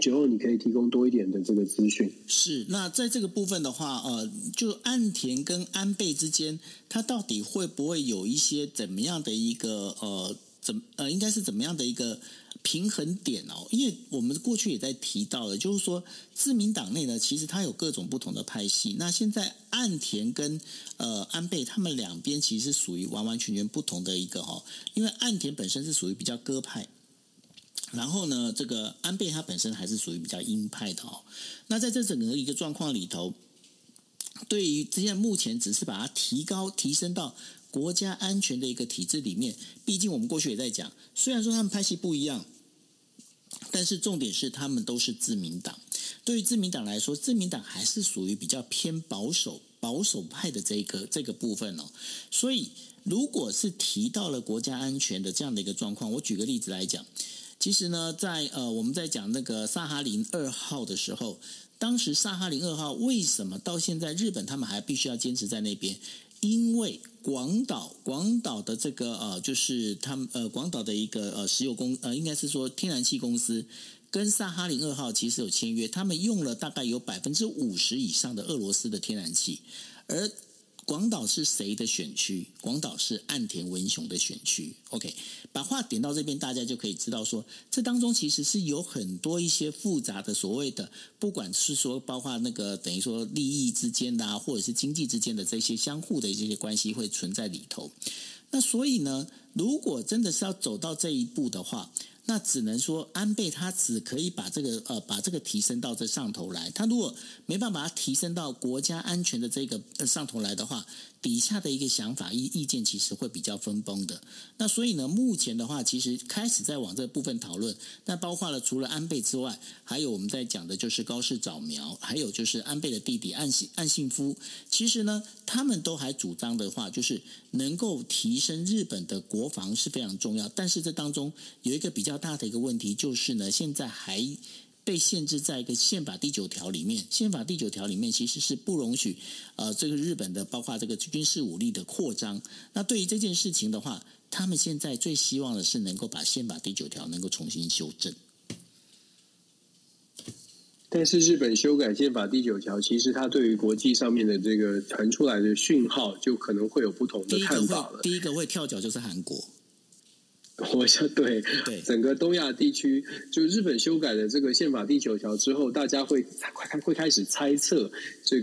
九号你可以提供多一点的这个资讯。是，那在这个部分的话，呃，就岸田跟安倍之间，他到底会不会有一些怎么样的一个呃怎呃应该是怎么样的一个？平衡点哦，因为我们过去也在提到的，就是说自民党内呢，其实它有各种不同的派系。那现在岸田跟呃安倍他们两边其实是属于完完全全不同的一个哈，因为岸田本身是属于比较鸽派，然后呢，这个安倍他本身还是属于比较鹰派的哦。那在这整个一个状况里头，对于这些目前只是把它提高提升到国家安全的一个体制里面，毕竟我们过去也在讲，虽然说他们拍戏不一样。但是重点是，他们都是自民党。对于自民党来说，自民党还是属于比较偏保守、保守派的这个这个部分哦。所以，如果是提到了国家安全的这样的一个状况，我举个例子来讲，其实呢，在呃我们在讲那个萨哈林二号的时候，当时萨哈林二号为什么到现在日本他们还必须要坚持在那边？因为广岛，广岛的这个呃，就是他们呃，广岛的一个呃石油公呃，应该是说天然气公司跟萨哈林二号其实有签约，他们用了大概有百分之五十以上的俄罗斯的天然气，而。广岛是谁的选区？广岛是岸田文雄的选区。OK，把话点到这边，大家就可以知道说，这当中其实是有很多一些复杂的所谓的，不管是说包括那个等于说利益之间的，或者是经济之间的这些相互的这些关系会存在里头。那所以呢，如果真的是要走到这一步的话，那只能说安倍他只可以把这个呃把这个提升到这上头来。他如果没办法提升到国家安全的这个上头来的话，底下的一个想法意意见其实会比较分崩的。那所以呢，目前的话其实开始在往这部分讨论。那包括了除了安倍之外，还有我们在讲的就是高市早苗，还有就是安倍的弟弟岸信岸信夫。其实呢，他们都还主张的话，就是能够提升日本的国防是非常重要。但是这当中有一个比较。大的一个问题就是呢，现在还被限制在一个宪法第九条里面。宪法第九条里面其实是不容许呃，这个日本的包括这个军事武力的扩张。那对于这件事情的话，他们现在最希望的是能够把宪法第九条能够重新修正。但是日本修改宪法第九条，其实它对于国际上面的这个传出来的讯号，就可能会有不同的看法了。第一个会，第一个会跳脚就是韩国。我想对，对。整个东亚地区，就日本修改了这个宪法第九条之后，大家会开会开始猜测这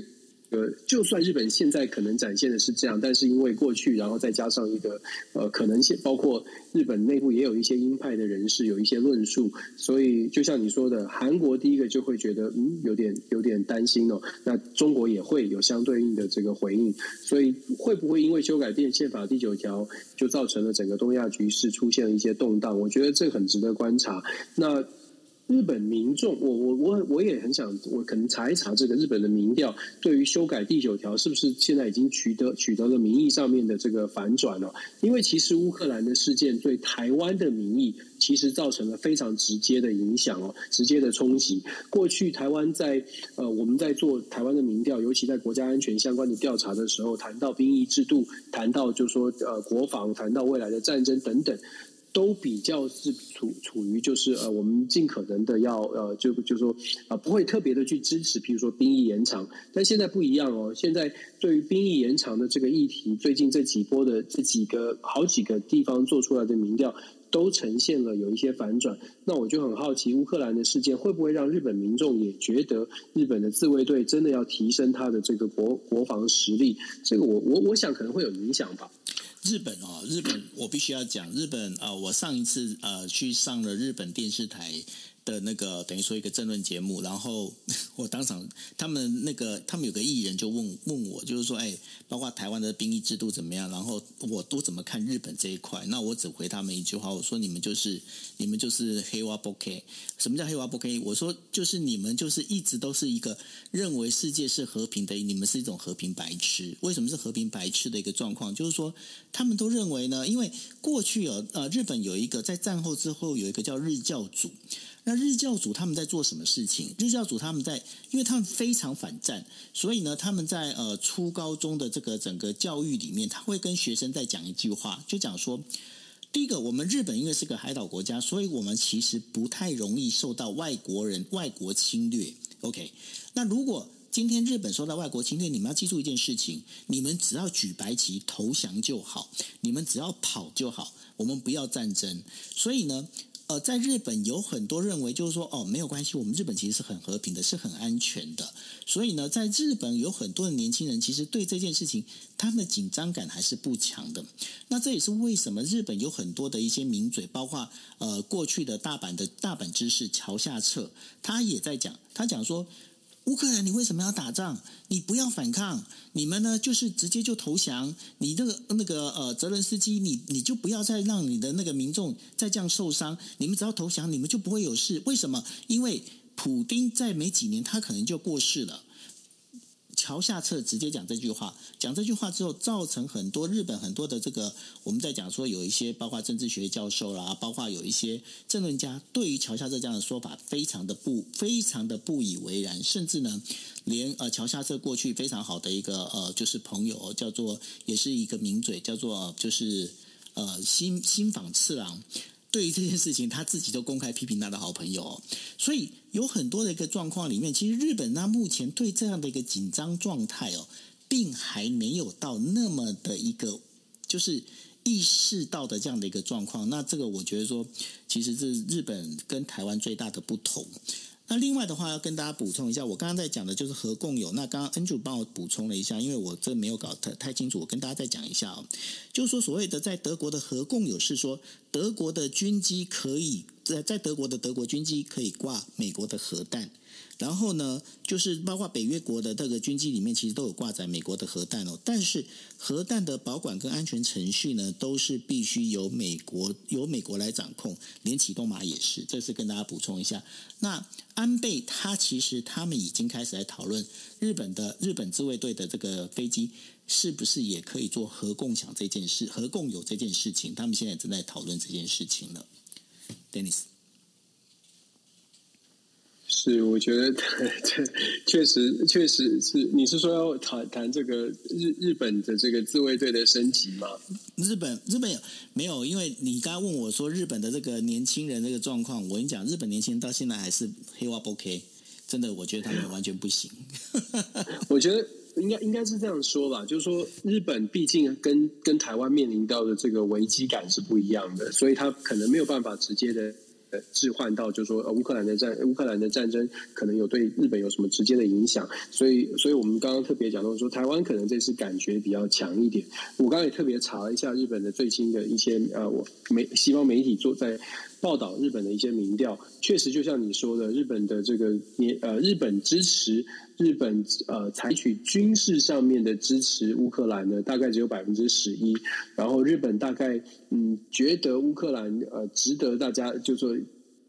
呃，就算日本现在可能展现的是这样，但是因为过去，然后再加上一个呃可能性，包括日本内部也有一些鹰派的人士有一些论述，所以就像你说的，韩国第一个就会觉得嗯有点有点担心哦。那中国也会有相对应的这个回应，所以会不会因为修改宪宪法第九条，就造成了整个东亚局势出现了一些动荡？我觉得这很值得观察。那。日本民众，我我我我也很想，我可能查一查这个日本的民调，对于修改第九条是不是现在已经取得取得了民意上面的这个反转了？因为其实乌克兰的事件对台湾的民意其实造成了非常直接的影响哦，直接的冲击。过去台湾在呃我们在做台湾的民调，尤其在国家安全相关的调查的时候，谈到兵役制度，谈到就说呃国防，谈到未来的战争等等。都比较是处处于就是呃，我们尽可能的要呃，就就说啊、呃，不会特别的去支持，譬如说兵役延长。但现在不一样哦，现在对于兵役延长的这个议题，最近这几波的这几个好几个地方做出来的民调，都呈现了有一些反转。那我就很好奇，乌克兰的事件会不会让日本民众也觉得日本的自卫队真的要提升他的这个国国防实力？这个我我我想可能会有影响吧。日本哦，日本我必须要讲，日本啊、呃，我上一次呃去上了日本电视台。的那个等于说一个政论节目，然后 我当场他们那个他们有个艺人就问问我，就是说，哎，包括台湾的兵役制度怎么样？然后我都怎么看日本这一块？那我只回他们一句话，我说你们就是你们就是黑娃不 K。什么叫黑娃不 K？我说就是你们就是一直都是一个认为世界是和平的，你们是一种和平白痴。为什么是和平白痴的一个状况？就是说他们都认为呢，因为过去有呃日本有一个在战后之后有一个叫日教组。那日教组他们在做什么事情？日教组他们在，因为他们非常反战，所以呢，他们在呃初高中的这个整个教育里面，他会跟学生在讲一句话，就讲说：第一个，我们日本因为是个海岛国家，所以我们其实不太容易受到外国人外国侵略。OK，那如果今天日本受到外国侵略，你们要记住一件事情：你们只要举白旗投降就好，你们只要跑就好，我们不要战争。所以呢。呃，在日本有很多认为，就是说，哦，没有关系，我们日本其实是很和平的，是很安全的。所以呢，在日本有很多的年轻人，其实对这件事情，他们的紧张感还是不强的。那这也是为什么日本有很多的一些名嘴，包括呃过去的大阪的大阪知事桥下彻，他也在讲，他讲说。乌克兰，你为什么要打仗？你不要反抗，你们呢就是直接就投降。你那个那个呃，泽伦斯基，你你就不要再让你的那个民众再这样受伤。你们只要投降，你们就不会有事。为什么？因为普丁在没几年，他可能就过世了。桥下彻直接讲这句话，讲这句话之后，造成很多日本很多的这个我们在讲说有一些包括政治学教授啦，包括有一些政论家，对于桥下彻这样的说法非常的不非常的不以为然，甚至呢，连呃桥下彻过去非常好的一个呃就是朋友叫做也是一个名嘴叫做就是呃新新访次郎。对于这件事情，他自己都公开批评他的好朋友，所以有很多的一个状况里面，其实日本他目前对这样的一个紧张状态哦，并还没有到那么的一个就是意识到的这样的一个状况。那这个我觉得说，其实是日本跟台湾最大的不同。那另外的话，要跟大家补充一下，我刚刚在讲的就是核共有。那刚刚 Andrew 帮我补充了一下，因为我这没有搞太太清楚，我跟大家再讲一下哦。就是说，所谓的在德国的核共有是说，德国的军机可以在在德国的德国军机可以挂美国的核弹。然后呢，就是包括北约国的这个军机里面，其实都有挂载美国的核弹哦。但是核弹的保管跟安全程序呢，都是必须由美国由美国来掌控，连启动码也是。这是跟大家补充一下。那安倍他其实他们已经开始来讨论日本的日本自卫队的这个飞机是不是也可以做核共享这件事、核共有这件事情。他们现在正在讨论这件事情了，Dennis。是，我觉得 这确实确实是。你是说要谈谈这个日日本的这个自卫队的升级吗？日本日本有没有？因为你刚刚问我说日本的这个年轻人这个状况，我跟你讲，日本年轻人到现在还是黑化不 OK，真的，我觉得他们完全不行。我觉得应该应该是这样说吧，就是说日本毕竟跟跟台湾面临到的这个危机感是不一样的，所以他可能没有办法直接的。置换到，就是说，乌克兰的战，乌克兰的战争可能有对日本有什么直接的影响，所以，所以我们刚刚特别讲到说，台湾可能这次感觉比较强一点。我刚刚也特别查了一下日本的最新的一些，呃，我媒西方媒体做在报道日本的一些民调，确实就像你说的，日本的这个年，呃，日本支持。日本呃采取军事上面的支持乌克兰呢，大概只有百分之十一。然后日本大概嗯觉得乌克兰呃值得大家就说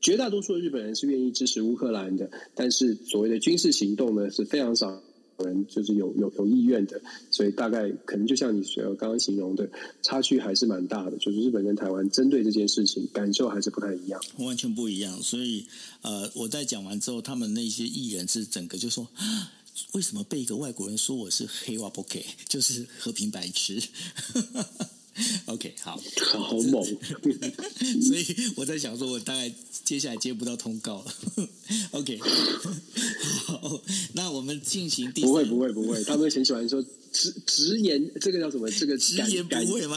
绝大多数的日本人是愿意支持乌克兰的，但是所谓的军事行动呢是非常少。人就是有有有意愿的，所以大概可能就像你刚刚形容的，差距还是蛮大的。就是日本跟台湾针对这件事情感受还是不太一样，完全不一样。所以呃，我在讲完之后，他们那些艺人是整个就说，为什么被一个外国人说我是黑瓦不给，就是和平白痴。OK，好，好猛。所以我在想说，我大概接下来接不到通告了。OK，好，那我们进行第三。不会，不会，不会，他们很喜欢说直直言，这个叫什么？这个直言不讳吗？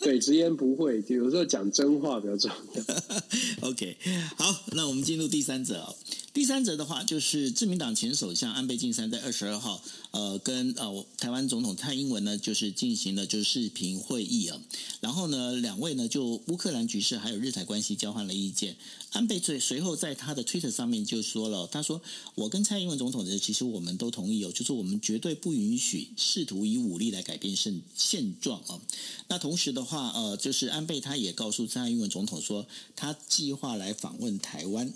对，直言不讳，有时候讲真话比较重要。OK，好，那我们进入第三者哦。第三则的话，就是自民党前首相安倍晋三在二十二号，呃，跟呃台湾总统蔡英文呢，就是进行了就是视频会议啊。然后呢，两位呢就乌克兰局势还有日台关系交换了意见。安倍随随后在他的推特上面就说了，他说：“我跟蔡英文总统的其实我们都同意哦，就是我们绝对不允许试图以武力来改变现现状啊。”那同时的话，呃，就是安倍他也告诉蔡英文总统说，他计划来访问台湾。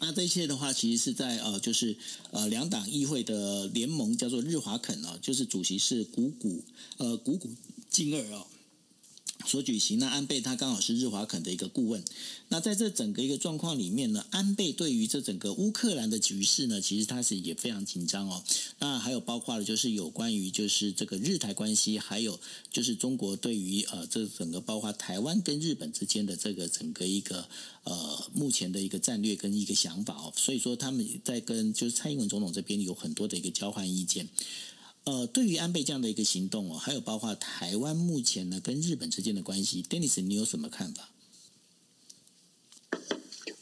那这些的话，其实是在呃，就是呃，两党议会的联盟叫做日华肯啊，就是主席是谷谷呃谷谷金二啊。所举行，那安倍他刚好是日华肯的一个顾问。那在这整个一个状况里面呢，安倍对于这整个乌克兰的局势呢，其实他是也非常紧张哦。那还有包括了就是有关于就是这个日台关系，还有就是中国对于呃这整个包括台湾跟日本之间的这个整个一个呃目前的一个战略跟一个想法哦。所以说他们在跟就是蔡英文总统这边有很多的一个交换意见。呃，对于安倍这样的一个行动哦，还有包括台湾目前呢跟日本之间的关系，Dennis，你有什么看法？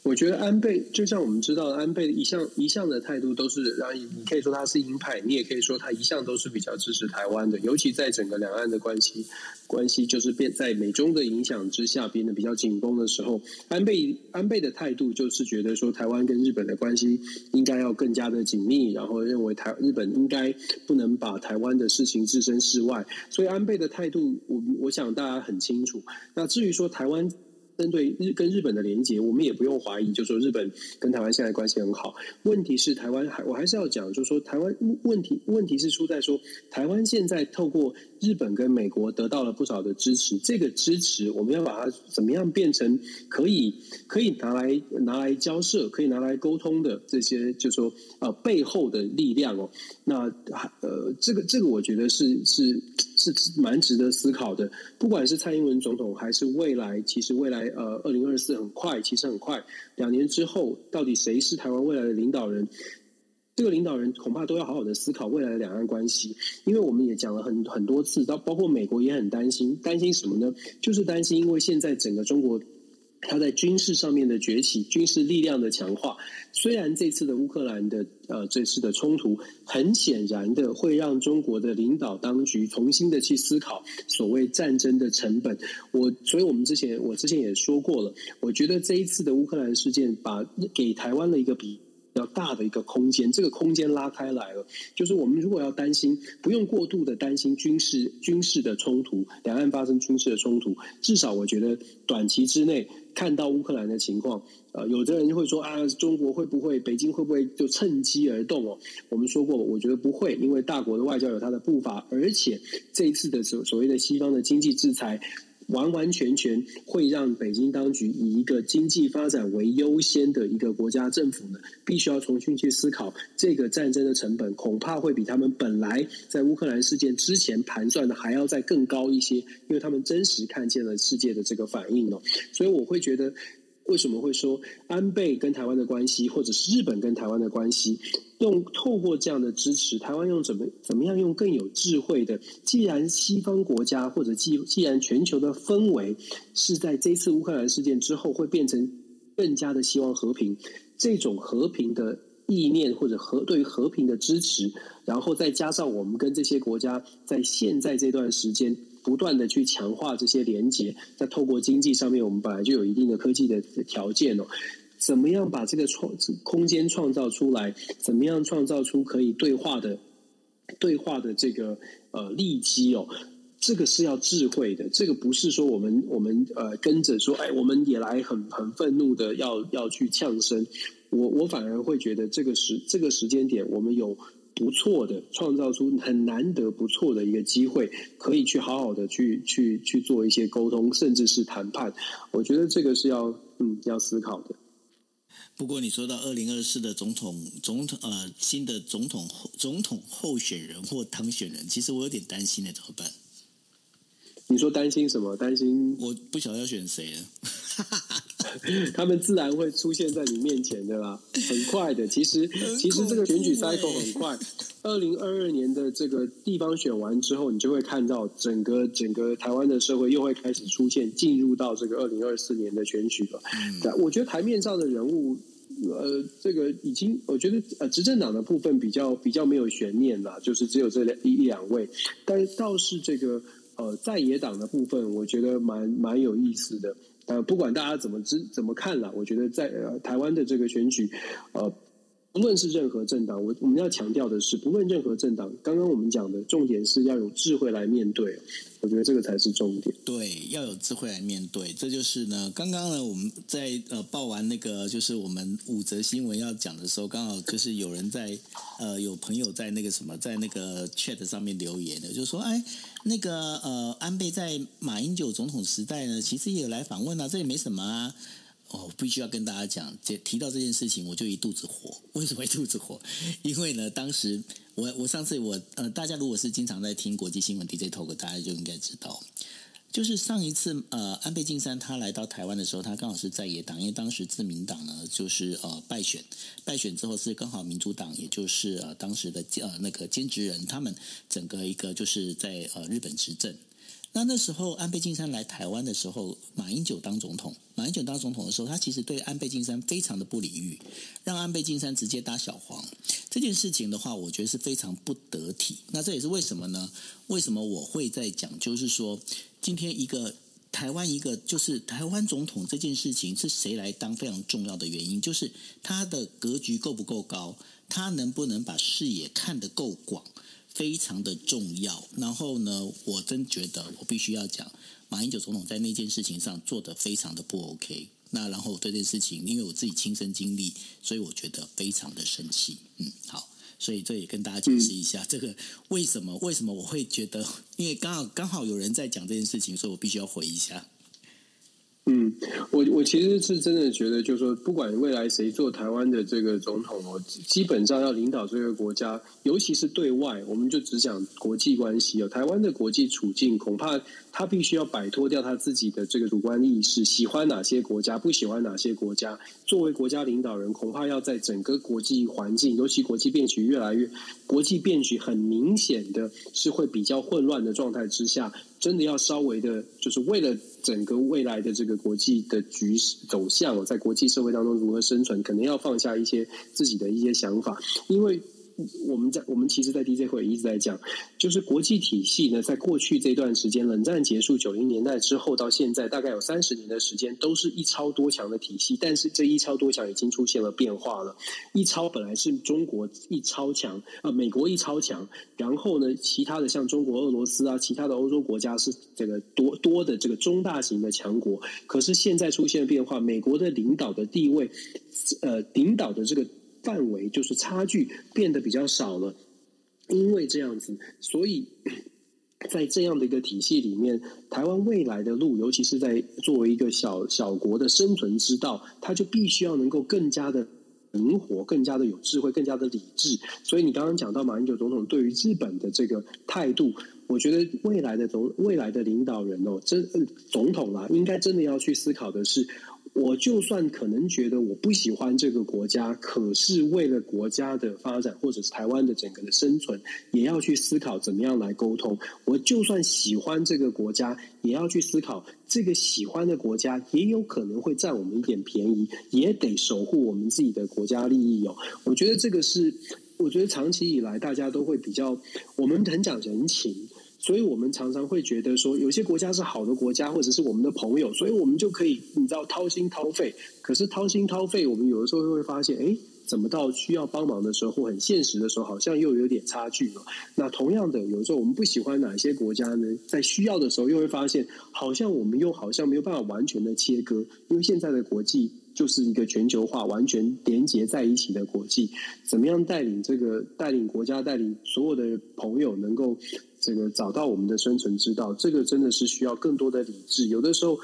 我觉得安倍就像我们知道，安倍一向一向的态度都是，让你可以说他是鹰派，你也可以说他一向都是比较支持台湾的。尤其在整个两岸的关系关系就是变在美中的影响之下变得比较紧绷的时候，安倍安倍的态度就是觉得说台湾跟日本的关系应该要更加的紧密，然后认为台日本应该不能把台湾的事情置身事外。所以安倍的态度，我我想大家很清楚。那至于说台湾。针对日跟日本的连结，我们也不用怀疑，就说日本跟台湾现在关系很好。问题是台湾还我还是要讲，就是说台湾问题问题是出在说台湾现在透过日本跟美国得到了不少的支持，这个支持我们要把它怎么样变成可以可以拿来拿来交涉、可以拿来沟通的这些，就是说呃背后的力量哦。那还呃这个这个我觉得是是。是蛮值得思考的，不管是蔡英文总统，还是未来，其实未来呃，二零二四很快，其实很快，两年之后，到底谁是台湾未来的领导人？这个领导人恐怕都要好好的思考未来的两岸关系，因为我们也讲了很很多次，到包括美国也很担心，担心什么呢？就是担心因为现在整个中国他在军事上面的崛起，军事力量的强化。虽然这次的乌克兰的呃这次的冲突，很显然的会让中国的领导当局重新的去思考所谓战争的成本。我所以我们之前我之前也说过了，我觉得这一次的乌克兰事件，把给台湾的一个比。比较大的一个空间，这个空间拉开来了，就是我们如果要担心，不用过度的担心军事军事的冲突，两岸发生军事的冲突，至少我觉得短期之内看到乌克兰的情况，呃，有的人就会说啊，中国会不会，北京会不会就趁机而动哦？我们说过，我觉得不会，因为大国的外交有它的步伐，而且这一次的所所谓的西方的经济制裁。完完全全会让北京当局以一个经济发展为优先的一个国家政府呢，必须要重新去思考这个战争的成本，恐怕会比他们本来在乌克兰事件之前盘算的还要再更高一些，因为他们真实看见了世界的这个反应哦，所以我会觉得。为什么会说安倍跟台湾的关系，或者是日本跟台湾的关系，用透过这样的支持，台湾用怎么怎么样用更有智慧的？既然西方国家或者既既然全球的氛围是在这次乌克兰事件之后会变成更加的希望和平，这种和平的意念或者和对于和平的支持，然后再加上我们跟这些国家在现在这段时间。不断的去强化这些连接，在透过经济上面，我们本来就有一定的科技的条件哦。怎么样把这个创空间创造出来？怎么样创造出可以对话的对话的这个呃利基哦？这个是要智慧的，这个不是说我们我们呃跟着说，哎，我们也来很很愤怒的要要去呛声。我我反而会觉得这个时这个时间点，我们有。不错的，创造出很难得不错的一个机会，可以去好好的去去去做一些沟通，甚至是谈判。我觉得这个是要嗯要思考的。不过你说到二零二四的总统总统呃新的总统总统候选人或当选人，其实我有点担心的，怎么办？你说担心什么？担心我不晓得要选谁了。他们自然会出现在你面前的啦，很快的。其实，其实这个选举 cycle 很快。二零二二年的这个地方选完之后，你就会看到整个整个台湾的社会又会开始出现，进入到这个二零二四年的选举了。嗯，我觉得台面上的人物，呃，这个已经，我觉得呃，执政党的部分比较比较没有悬念啦，就是只有这两一两位。但倒是这个呃，在野党的部分，我觉得蛮蛮有意思的。呃，不管大家怎么知怎么看了，我觉得在呃台湾的这个选举，呃，不论是任何政党，我我们要强调的是，不论任何政党，刚刚我们讲的重点是要有智慧来面对。我觉得这个才是重点。对，要有智慧来面对。这就是呢，刚刚呢，我们在呃报完那个就是我们五则新闻要讲的时候，刚好就是有人在呃有朋友在那个什么，在那个 chat 上面留言的，就说哎，那个呃安倍在马英九总统时代呢，其实也有来访问啊，这也没什么啊。哦，必须要跟大家讲，这提到这件事情，我就一肚子火。为什么一肚子火？因为呢，当时我我上次我呃，大家如果是经常在听国际新闻 DJ Talk，大家就应该知道，就是上一次呃，安倍晋三他来到台湾的时候，他刚好是在野党，因为当时自民党呢就是呃败选，败选之后是刚好民主党，也就是呃当时的呃那个兼职人，他们整个一个就是在呃日本执政。那那时候安倍晋三来台湾的时候，马英九当总统。马英九当总统的时候，他其实对安倍晋三非常的不礼遇，让安倍晋三直接当小黄。这件事情的话，我觉得是非常不得体。那这也是为什么呢？为什么我会在讲？就是说，今天一个台湾一个就是台湾总统这件事情是谁来当非常重要的原因，就是他的格局够不够高，他能不能把视野看得够广。非常的重要，然后呢，我真觉得我必须要讲，马英九总统在那件事情上做得非常的不 OK。那然后对这件事情，因为我自己亲身经历，所以我觉得非常的生气。嗯，好，所以这也跟大家解释一下，这个为什么为什么我会觉得，因为刚好刚好有人在讲这件事情，所以我必须要回一下。嗯，我其实是真的觉得，就是说，不管未来谁做台湾的这个总统，我基本上要领导这个国家，尤其是对外，我们就只讲国际关系哦。台湾的国际处境，恐怕他必须要摆脱掉他自己的这个主观意识，喜欢哪些国家，不喜欢哪些国家。作为国家领导人，恐怕要在整个国际环境，尤其国际变局越来越，国际变局很明显的是会比较混乱的状态之下。真的要稍微的，就是为了整个未来的这个国际的局势走向，在国际社会当中如何生存，可能要放下一些自己的一些想法，因为。我们在我们其实，在 DJ 会一直在讲，就是国际体系呢，在过去这段时间，冷战结束九零年代之后到现在，大概有三十年的时间，都是一超多强的体系。但是这一超多强已经出现了变化了。一超本来是中国一超强啊、美国一超强，然后呢，其他的像中国、俄罗斯啊，其他的欧洲国家是这个多多的这个中大型的强国。可是现在出现了变化，美国的领导的地位，呃，领导的这个。范围就是差距变得比较少了，因为这样子，所以在这样的一个体系里面，台湾未来的路，尤其是在作为一个小小国的生存之道，它就必须要能够更加的灵活，更加的有智慧，更加的理智。所以你刚刚讲到马英九总统对于日本的这个态度，我觉得未来的总未来的领导人哦，真总统啊，应该真的要去思考的是。我就算可能觉得我不喜欢这个国家，可是为了国家的发展，或者是台湾的整个的生存，也要去思考怎么样来沟通。我就算喜欢这个国家，也要去思考这个喜欢的国家也有可能会占我们一点便宜，也得守护我们自己的国家利益哦。我觉得这个是，我觉得长期以来大家都会比较，我们很讲人情。所以我们常常会觉得说，有些国家是好的国家，或者是我们的朋友，所以我们就可以，你知道，掏心掏肺。可是掏心掏肺，我们有的时候会发现，哎，怎么到需要帮忙的时候，或很现实的时候，好像又有点差距了。那同样的，有时候我们不喜欢哪些国家呢？在需要的时候，又会发现，好像我们又好像没有办法完全的切割，因为现在的国际就是一个全球化、完全连接在一起的国际。怎么样带领这个带领国家、带领所有的朋友，能够。这个找到我们的生存之道，这个真的是需要更多的理智。有的时候，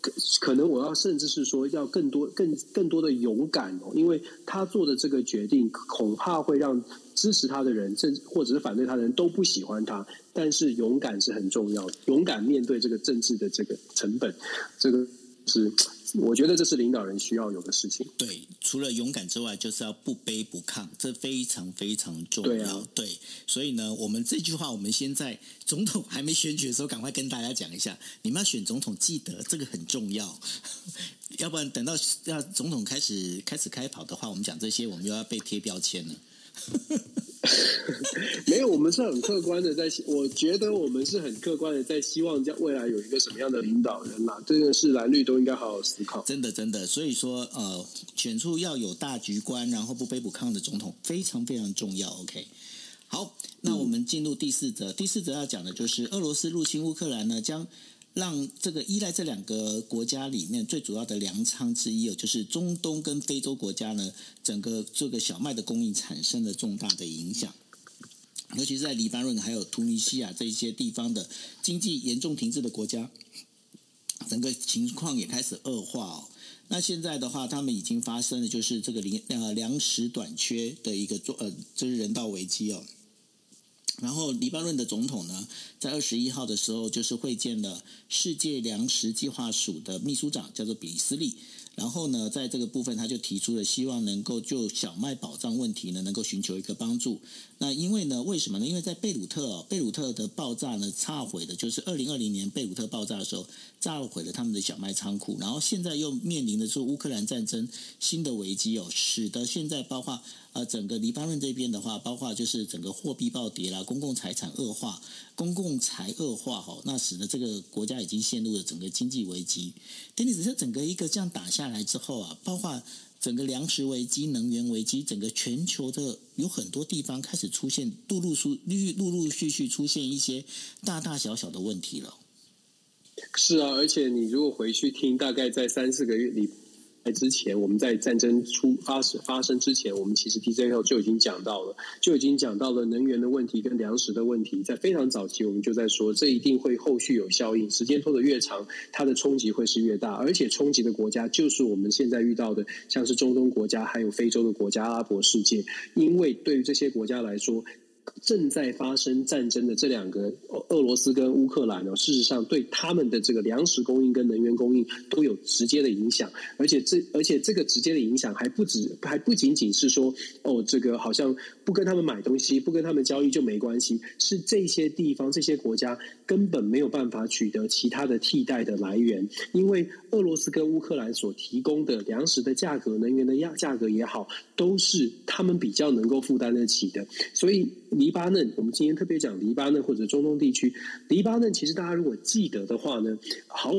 可可能我要甚至是说，要更多、更更多的勇敢哦，因为他做的这个决定，恐怕会让支持他的人，甚至或者是反对他的人都不喜欢他。但是勇敢是很重要的，勇敢面对这个政治的这个成本，这个是。我觉得这是领导人需要有的事情。对，除了勇敢之外，就是要不卑不亢，这非常非常重要。对啊，对，所以呢，我们这句话，我们先在总统还没选举的时候，赶快跟大家讲一下：你们要选总统，记得这个很重要，要不然等到要总统开始开始开跑的话，我们讲这些，我们又要被贴标签了。没有，我们是很客观的在，我觉得我们是很客观的在希望将未来有一个什么样的领导人啦，这个是蓝绿都应该好好思考。真的，真的，所以说呃，选出要有大局观，然后不卑不亢的总统非常非常重要。OK，好，那我们进入第四则，第四则要讲的就是俄罗斯入侵乌克兰呢，将。让这个依赖这两个国家里面最主要的粮仓之一哦，就是中东跟非洲国家呢，整个这个小麦的供应产生了重大的影响。尤其是在黎巴嫩还有突尼西亚这些地方的经济严重停滞的国家，整个情况也开始恶化哦。那现在的话，他们已经发生了就是这个粮呃粮食短缺的一个做呃这是人道危机哦。然后，黎巴嫩的总统呢，在二十一号的时候，就是会见了世界粮食计划署的秘书长，叫做比斯利。然后呢，在这个部分，他就提出了希望能够就小麦保障问题呢，能够寻求一个帮助。那因为呢，为什么呢？因为在贝鲁特哦，贝鲁特的爆炸呢，炸毁的就是二零二零年贝鲁特爆炸的时候，炸毁了他们的小麦仓库。然后现在又面临的是乌克兰战争新的危机哦，使得现在包括呃整个黎巴嫩这边的话，包括就是整个货币暴跌啦，公共财产恶化，公共财恶化哈，那使得这个国家已经陷入了整个经济危机。等你只是整个一个这样打下来之后啊，包括整个粮食危机、能源危机，整个全球的有很多地方开始出现陆陆续陆陆陆续续出现一些大大小小的问题了。是啊，而且你如果回去听，大概在三四个月里。在之前，我们在战争出发生发生之前，我们其实 TCL 就已经讲到了，就已经讲到了能源的问题跟粮食的问题。在非常早期，我们就在说，这一定会后续有效应，时间拖得越长，它的冲击会是越大，而且冲击的国家就是我们现在遇到的，像是中东国家，还有非洲的国家、阿拉伯世界。因为对于这些国家来说，正在发生战争的这两个俄罗斯跟乌克兰呢，事实上对他们的这个粮食供应跟能源供应都有直接的影响，而且这而且这个直接的影响还不止，还不仅仅是说哦，这个好像不跟他们买东西，不跟他们交易就没关系，是这些地方这些国家根本没有办法取得其他的替代的来源，因为俄罗斯跟乌克兰所提供的粮食的价格、能源的价价格也好，都是他们比较能够负担得起的，所以。黎巴嫩，我们今天特别讲黎巴嫩或者中东地区。黎巴嫩其实大家如果记得的话呢，好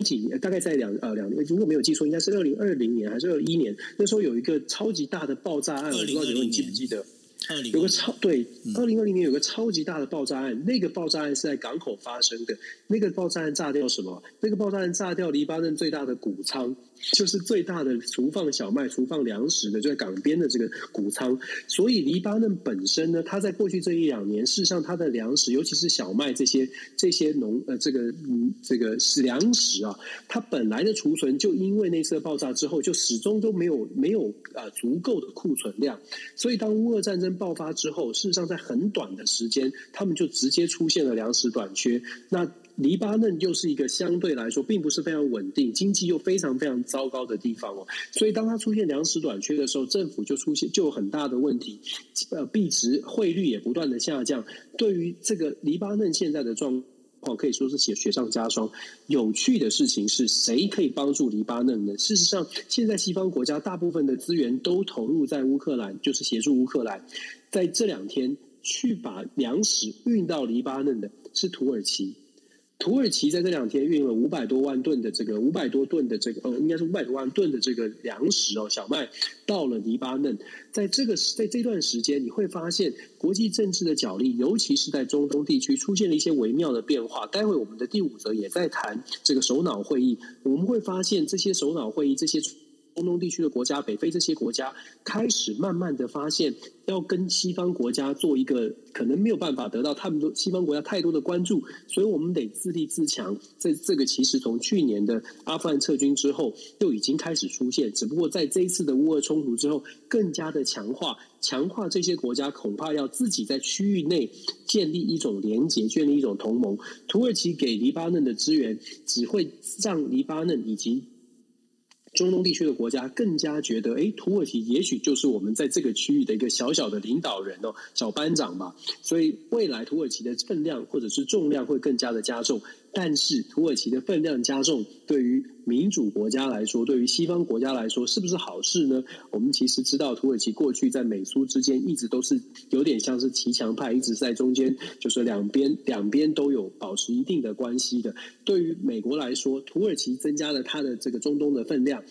几年，大概在两呃两年，如果没有记错，应该是二零二零年还是二一年，那时候有一个超级大的爆炸案，我不知道你们记不记得？有个超对，二零二零年有个超级大的爆炸案，那个爆炸案是在港口发生的，那个爆炸案炸掉什么？那个爆炸案炸掉黎巴嫩最大的谷仓。就是最大的储放小麦、储放粮食的，就在港边的这个谷仓。所以黎巴嫩本身呢，它在过去这一两年，事实上它的粮食，尤其是小麦这些这些农呃这个嗯这个粮食啊，它本来的储存就因为那次爆炸之后，就始终都没有没有啊足够的库存量。所以当乌俄战争爆发之后，事实上在很短的时间，他们就直接出现了粮食短缺。那黎巴嫩又是一个相对来说并不是非常稳定、经济又非常非常糟糕的地方哦，所以当它出现粮食短缺的时候，政府就出现就有很大的问题，呃，币值汇率也不断的下降。对于这个黎巴嫩现在的状况，可以说是雪雪上加霜。有趣的事情是谁可以帮助黎巴嫩呢？事实上，现在西方国家大部分的资源都投入在乌克兰，就是协助乌克兰。在这两天去把粮食运到黎巴嫩的是土耳其。土耳其在这两天运了五百多万吨的这个五百多吨的这个呃，应该是五百多万吨的这个粮食哦，小麦到了黎巴嫩。在这个在这段时间，你会发现国际政治的角力，尤其是在中东地区出现了一些微妙的变化。待会我们的第五则也在谈这个首脑会议，我们会发现这些首脑会议这些。中东地区的国家，北非这些国家开始慢慢的发现，要跟西方国家做一个可能没有办法得到他们的西方国家太多的关注，所以我们得自立自强。这这个其实从去年的阿富汗撤军之后就已经开始出现，只不过在这一次的乌俄冲突之后，更加的强化，强化这些国家恐怕要自己在区域内建立一种连结，建立一种同盟。土耳其给黎巴嫩的资源，只会让黎巴嫩以及。中东地区的国家更加觉得，哎，土耳其也许就是我们在这个区域的一个小小的领导人哦，小班长吧。所以未来土耳其的分量或者是重量会更加的加重。但是土耳其的分量加重，对于民主国家来说，对于西方国家来说，是不是好事呢？我们其实知道，土耳其过去在美苏之间一直都是有点像是骑墙派，一直在中间，就是两边两边都有保持一定的关系的。对于美国来说，土耳其增加了它的这个中东的分量。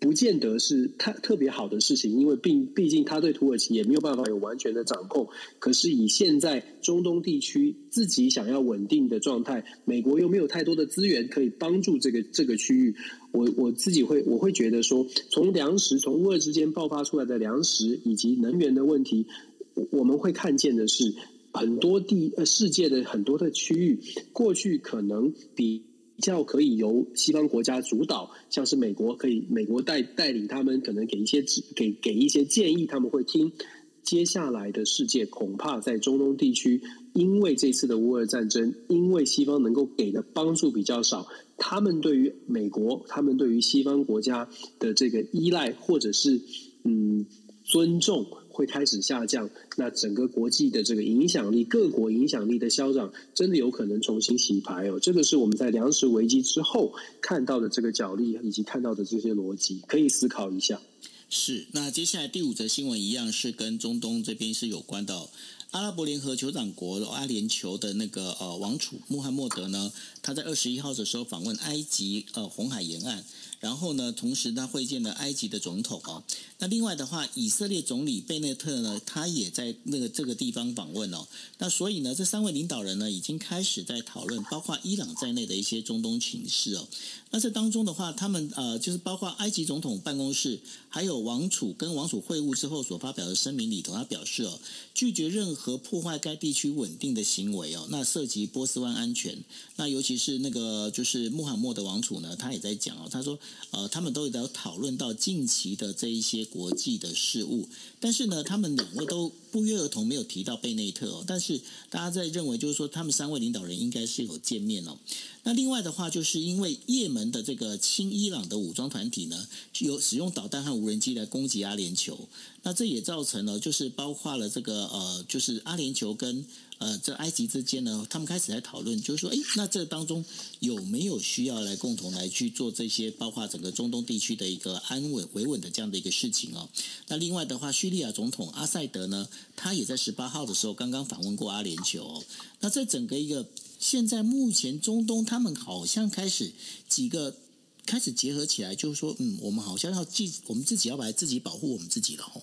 不见得是太特别好的事情，因为毕毕竟他对土耳其也没有办法有完全的掌控。可是以现在中东地区自己想要稳定的状态，美国又没有太多的资源可以帮助这个这个区域，我我自己会我会觉得说，从粮食从乌俄之间爆发出来的粮食以及能源的问题，我们会看见的是很多地呃世界的很多的区域，过去可能比。较可以由西方国家主导，像是美国可以美国带带领他们，可能给一些指给给一些建议，他们会听。接下来的世界恐怕在中东地区，因为这次的乌俄战争，因为西方能够给的帮助比较少，他们对于美国，他们对于西方国家的这个依赖或者是嗯尊重。会开始下降，那整个国际的这个影响力，各国影响力的消长，真的有可能重新洗牌哦。这个是我们在粮食危机之后看到的这个角力，以及看到的这些逻辑，可以思考一下。是，那接下来第五则新闻一样是跟中东这边是有关的。阿拉伯联合酋长国阿联酋的那个呃王储穆罕默德呢，他在二十一号的时候访问埃及呃红海沿岸。然后呢，同时他会见了埃及的总统哦。那另外的话，以色列总理贝内特呢，他也在那个这个地方访问哦。那所以呢，这三位领导人呢，已经开始在讨论包括伊朗在内的一些中东情势哦。那这当中的话，他们呃，就是包括埃及总统办公室，还有王储跟王储会晤之后所发表的声明里头，他表示哦，拒绝任何破坏该地区稳定的行为哦，那涉及波斯湾安全。那尤其是那个就是穆罕默德王储呢，他也在讲哦，他说呃，他们都有讨论到近期的这一些国际的事务，但是呢，他们两位都不约而同没有提到贝内特哦，但是大家在认为就是说，他们三位领导人应该是有见面哦。那另外的话，就是因为也门的这个亲伊朗的武装团体呢，有使用导弹和无人机来攻击阿联酋，那这也造成了就是包括了这个呃，就是阿联酋跟呃这埃及之间呢，他们开始在讨论，就是说，诶，那这当中有没有需要来共同来去做这些，包括整个中东地区的一个安稳维稳的这样的一个事情哦。那另外的话，叙利亚总统阿塞德呢，他也在十八号的时候刚刚访问过阿联酋。那这整个一个。现在目前中东他们好像开始几个开始结合起来，就是说，嗯，我们好像要自我们自己要来自己保护我们自己了哦。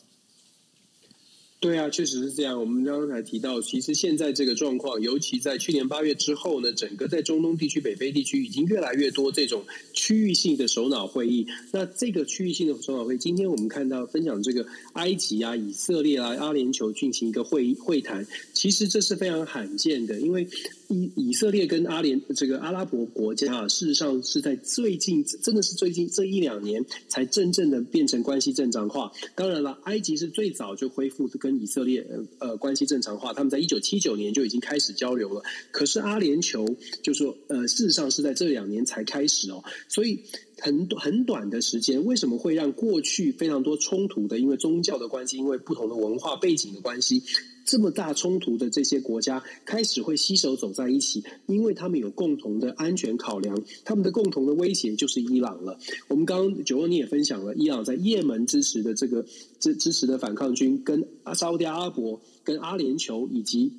对啊，确实是这样。我们刚刚才提到，其实现在这个状况，尤其在去年八月之后呢，整个在中东地区、北非地区，已经越来越多这种区域性的首脑会议。那这个区域性的首脑会议，今天我们看到分享这个埃及啊、以色列啊、阿联酋进行一个会议会谈，其实这是非常罕见的，因为。以以色列跟阿联这个阿拉伯国家啊，事实上是在最近，真的是最近这一两年才真正的变成关系正常化。当然了，埃及是最早就恢复跟以色列呃关系正常化，他们在一九七九年就已经开始交流了。可是阿联酋就说呃，事实上是在这两年才开始哦，所以很很短的时间，为什么会让过去非常多冲突的，因为宗教的关系，因为不同的文化背景的关系。这么大冲突的这些国家开始会携手走在一起，因为他们有共同的安全考量，他们的共同的威胁就是伊朗了。我们刚刚九欧你也分享了，伊朗在也门支持的这个支支持的反抗军，跟沙乌地阿拉伯、跟阿联酋以及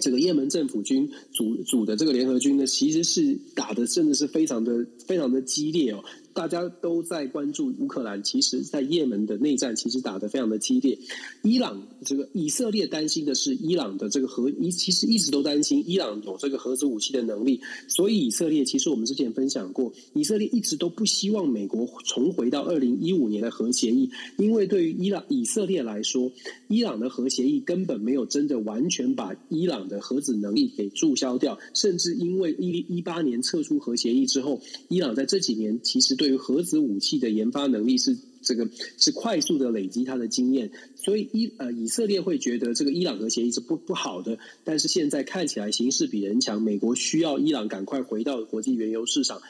这个也门政府军组组的这个联合军呢，其实是打的真的是非常的非常的激烈哦。大家都在关注乌克兰，其实，在也门的内战其实打得非常的激烈。伊朗这个以色列担心的是伊朗的这个核，一其实一直都担心伊朗有这个核子武器的能力，所以以色列其实我们之前分享过，以色列一直都不希望美国重回到二零一五年的核协议，因为对于伊朗以色列来说，伊朗的核协议根本没有真的完全把伊朗的核子能力给注销掉，甚至因为一一八年撤出核协议之后，伊朗在这几年其实对对于核子武器的研发能力是这个是快速的累积他的经验，所以伊呃以色列会觉得这个伊朗核协议是不不好的，但是现在看起来形势比人强，美国需要伊朗赶快回到国际原油市场。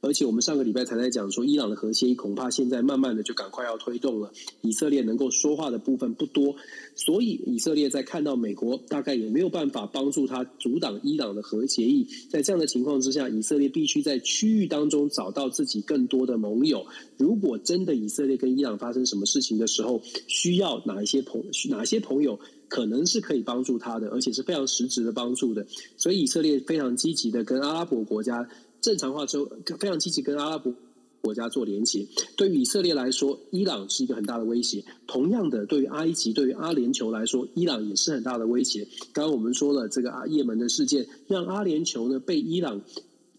而且我们上个礼拜才在讲说，伊朗的核协议恐怕现在慢慢的就赶快要推动了。以色列能够说话的部分不多，所以以色列在看到美国大概也没有办法帮助他阻挡伊朗的核协议，在这样的情况之下，以色列必须在区域当中找到自己更多的盟友。如果真的以色列跟伊朗发生什么事情的时候，需要哪一些朋哪些朋友可能是可以帮助他的，而且是非常实质的帮助的。所以以色列非常积极的跟阿拉伯国家。正常化之后，非常积极跟阿拉伯国家做连接。对于以色列来说，伊朗是一个很大的威胁。同样的，对于埃及、对于阿联酋来说，伊朗也是很大的威胁。刚刚我们说了，这个阿也门的事件，让阿联酋呢被伊朗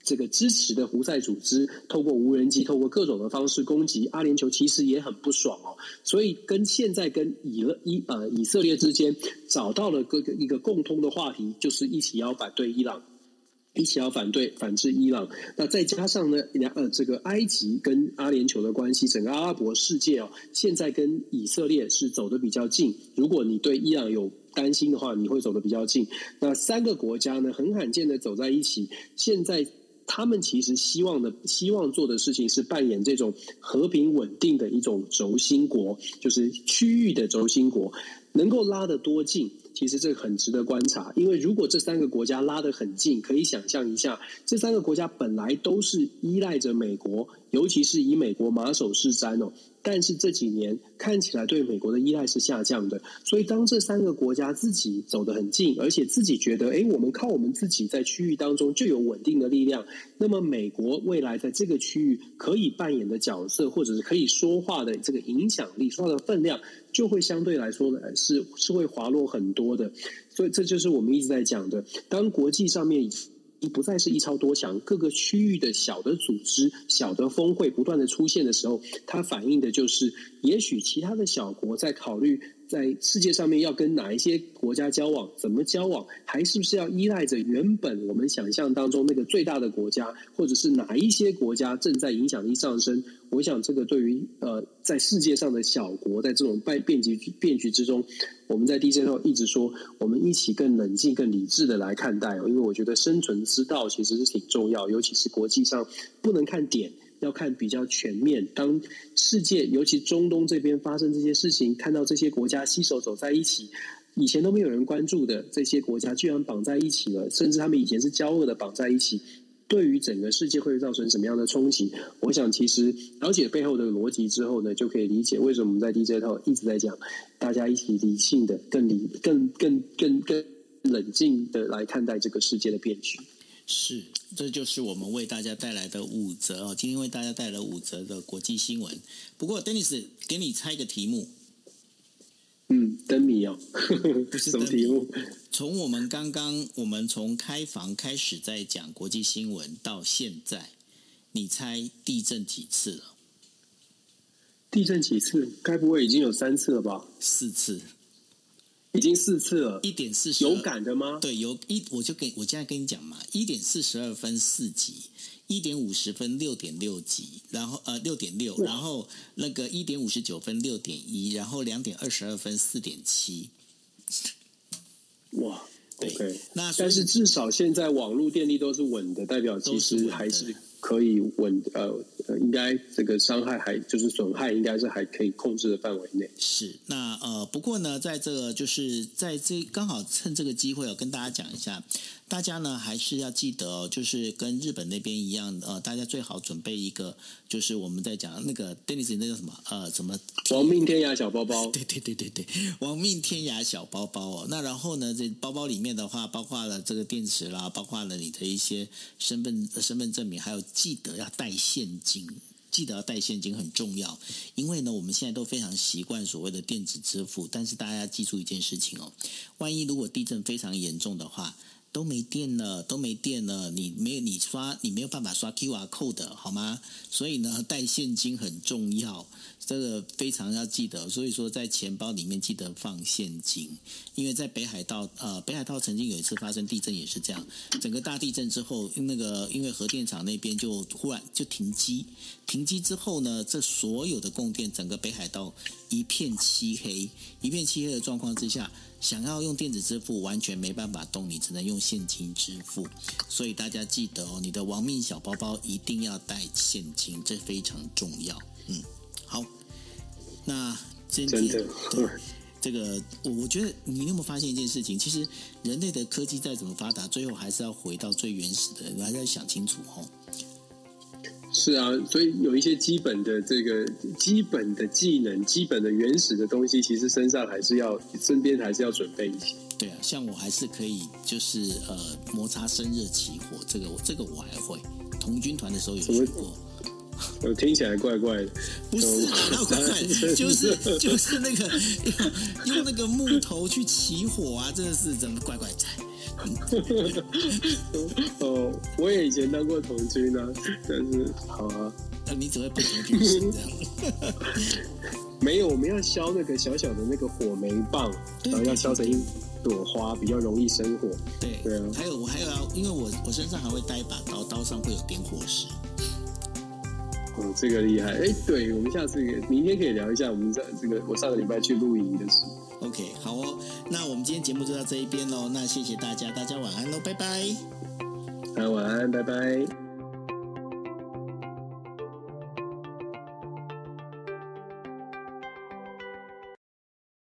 这个支持的胡塞组织透过无人机、透过各种的方式攻击阿联酋，其实也很不爽哦。所以，跟现在跟以勒伊呃以色列之间找到了各个一个共通的话题，就是一起要反对伊朗。一起要反对反制伊朗，那再加上呢，两呃这个埃及跟阿联酋的关系，整个阿拉伯世界哦，现在跟以色列是走得比较近。如果你对伊朗有担心的话，你会走得比较近。那三个国家呢，很罕见的走在一起。现在他们其实希望的、希望做的事情是扮演这种和平稳定的一种轴心国，就是区域的轴心国，能够拉得多近？其实这个很值得观察，因为如果这三个国家拉得很近，可以想象一下，这三个国家本来都是依赖着美国，尤其是以美国马首是瞻哦。但是这几年看起来对美国的依赖是下降的，所以当这三个国家自己走得很近，而且自己觉得，哎，我们靠我们自己在区域当中就有稳定的力量，那么美国未来在这个区域可以扮演的角色，或者是可以说话的这个影响力、说话的分量，就会相对来说呢是是会滑落很多的。所以这就是我们一直在讲的，当国际上面。不再是一超多强，各个区域的小的组织、小的峰会不断的出现的时候，它反映的就是，也许其他的小国在考虑在世界上面要跟哪一些国家交往，怎么交往，还是不是要依赖着原本我们想象当中那个最大的国家，或者是哪一些国家正在影响力上升？我想这个对于呃在世界上的小国，在这种变变局变局之中，我们在 DJ 后一直说，我们一起更冷静、更理智的来看待，因为我觉得生存之道其实是挺重要，尤其是国际上不能看点。要看比较全面。当世界，尤其中东这边发生这些事情，看到这些国家携手走在一起，以前都没有人关注的这些国家，居然绑在一起了，甚至他们以前是交恶的绑在一起，对于整个世界会造成什么样的冲击？我想，其实了解背后的逻辑之后呢，就可以理解为什么我们在 DJ 套一直在讲，大家一起理性的、更理、更、更、更、更冷静的来看待这个世界的变局。是，这就是我们为大家带来的五则哦。今天为大家带来五则的国际新闻。不过，Dennis 给你猜一个题目。嗯，灯谜哦，不是 什么题目？从我们刚刚，我们从开房开始在讲国际新闻到现在，你猜地震几次了？地震几次？该不会已经有三次了吧？四次。已经四次了，一点四十有感的吗？对，有一我就给我现在跟你讲嘛，一点四十二分四级，一点五十分六点六级，然后呃六点六，然后那个一点五十九分六点一，然后两点二十二分四点七。哇，对，okay. 那但是至少现在网络电力都是稳的，代表其实还是可以稳呃。应该这个伤害还就是损害，应该是还可以控制的范围内。是那呃，不过呢，在这个就是在这刚好趁这个机会，我跟大家讲一下，大家呢还是要记得哦，就是跟日本那边一样，呃，大家最好准备一个，就是我们在讲那个 Dennis 那叫什么呃，什么亡命天涯小包包？对对对对对，亡命天涯小包包哦。那然后呢，这包包里面的话，包括了这个电池啦，包括了你的一些身份身份证明，还有记得要带现金。记得要带现金很重要，因为呢，我们现在都非常习惯所谓的电子支付，但是大家要记住一件事情哦，万一如果地震非常严重的话，都没电了，都没电了，你没有你刷，你没有办法刷 QR code 好吗？所以呢，带现金很重要。这个非常要记得，所以说在钱包里面记得放现金，因为在北海道，呃，北海道曾经有一次发生地震也是这样，整个大地震之后，那个因为核电厂那边就忽然就停机，停机之后呢，这所有的供电，整个北海道一片漆黑，一片漆黑的状况之下，想要用电子支付完全没办法动，你只能用现金支付，所以大家记得哦，你的亡命小包包一定要带现金，这非常重要，嗯。好，那今天真的对这个，我我觉得你有没有发现一件事情？其实人类的科技再怎么发达，最后还是要回到最原始的，你还是要想清楚哦。是啊，所以有一些基本的这个基本的技能、基本的原始的东西，其实身上还是要身边还是要准备一些。对啊，像我还是可以，就是呃摩擦生热起火，这个我这个我还会。童军团的时候有学过。我听起来怪怪的，不是，那 怪怪的，就是就是那个用 用那个木头去起火啊，真的是怎么怪怪在？哦，我也以前当过童军呢、啊，但是好啊，那你只会被童军这样？没有，我们要削那个小小的那个火煤棒，然后要削成一朵花，比较容易生火。对对啊，还有我还有啊，因为我我身上还会带一把刀，刀上会有点火石。哦，这个厉害！哎，对，我们下次明天可以聊一下我们在这个我上个礼拜去露营的事。OK，好哦，那我们今天节目就到这一边喽。那谢谢大家，大家晚安喽，拜拜。大家晚安，拜拜。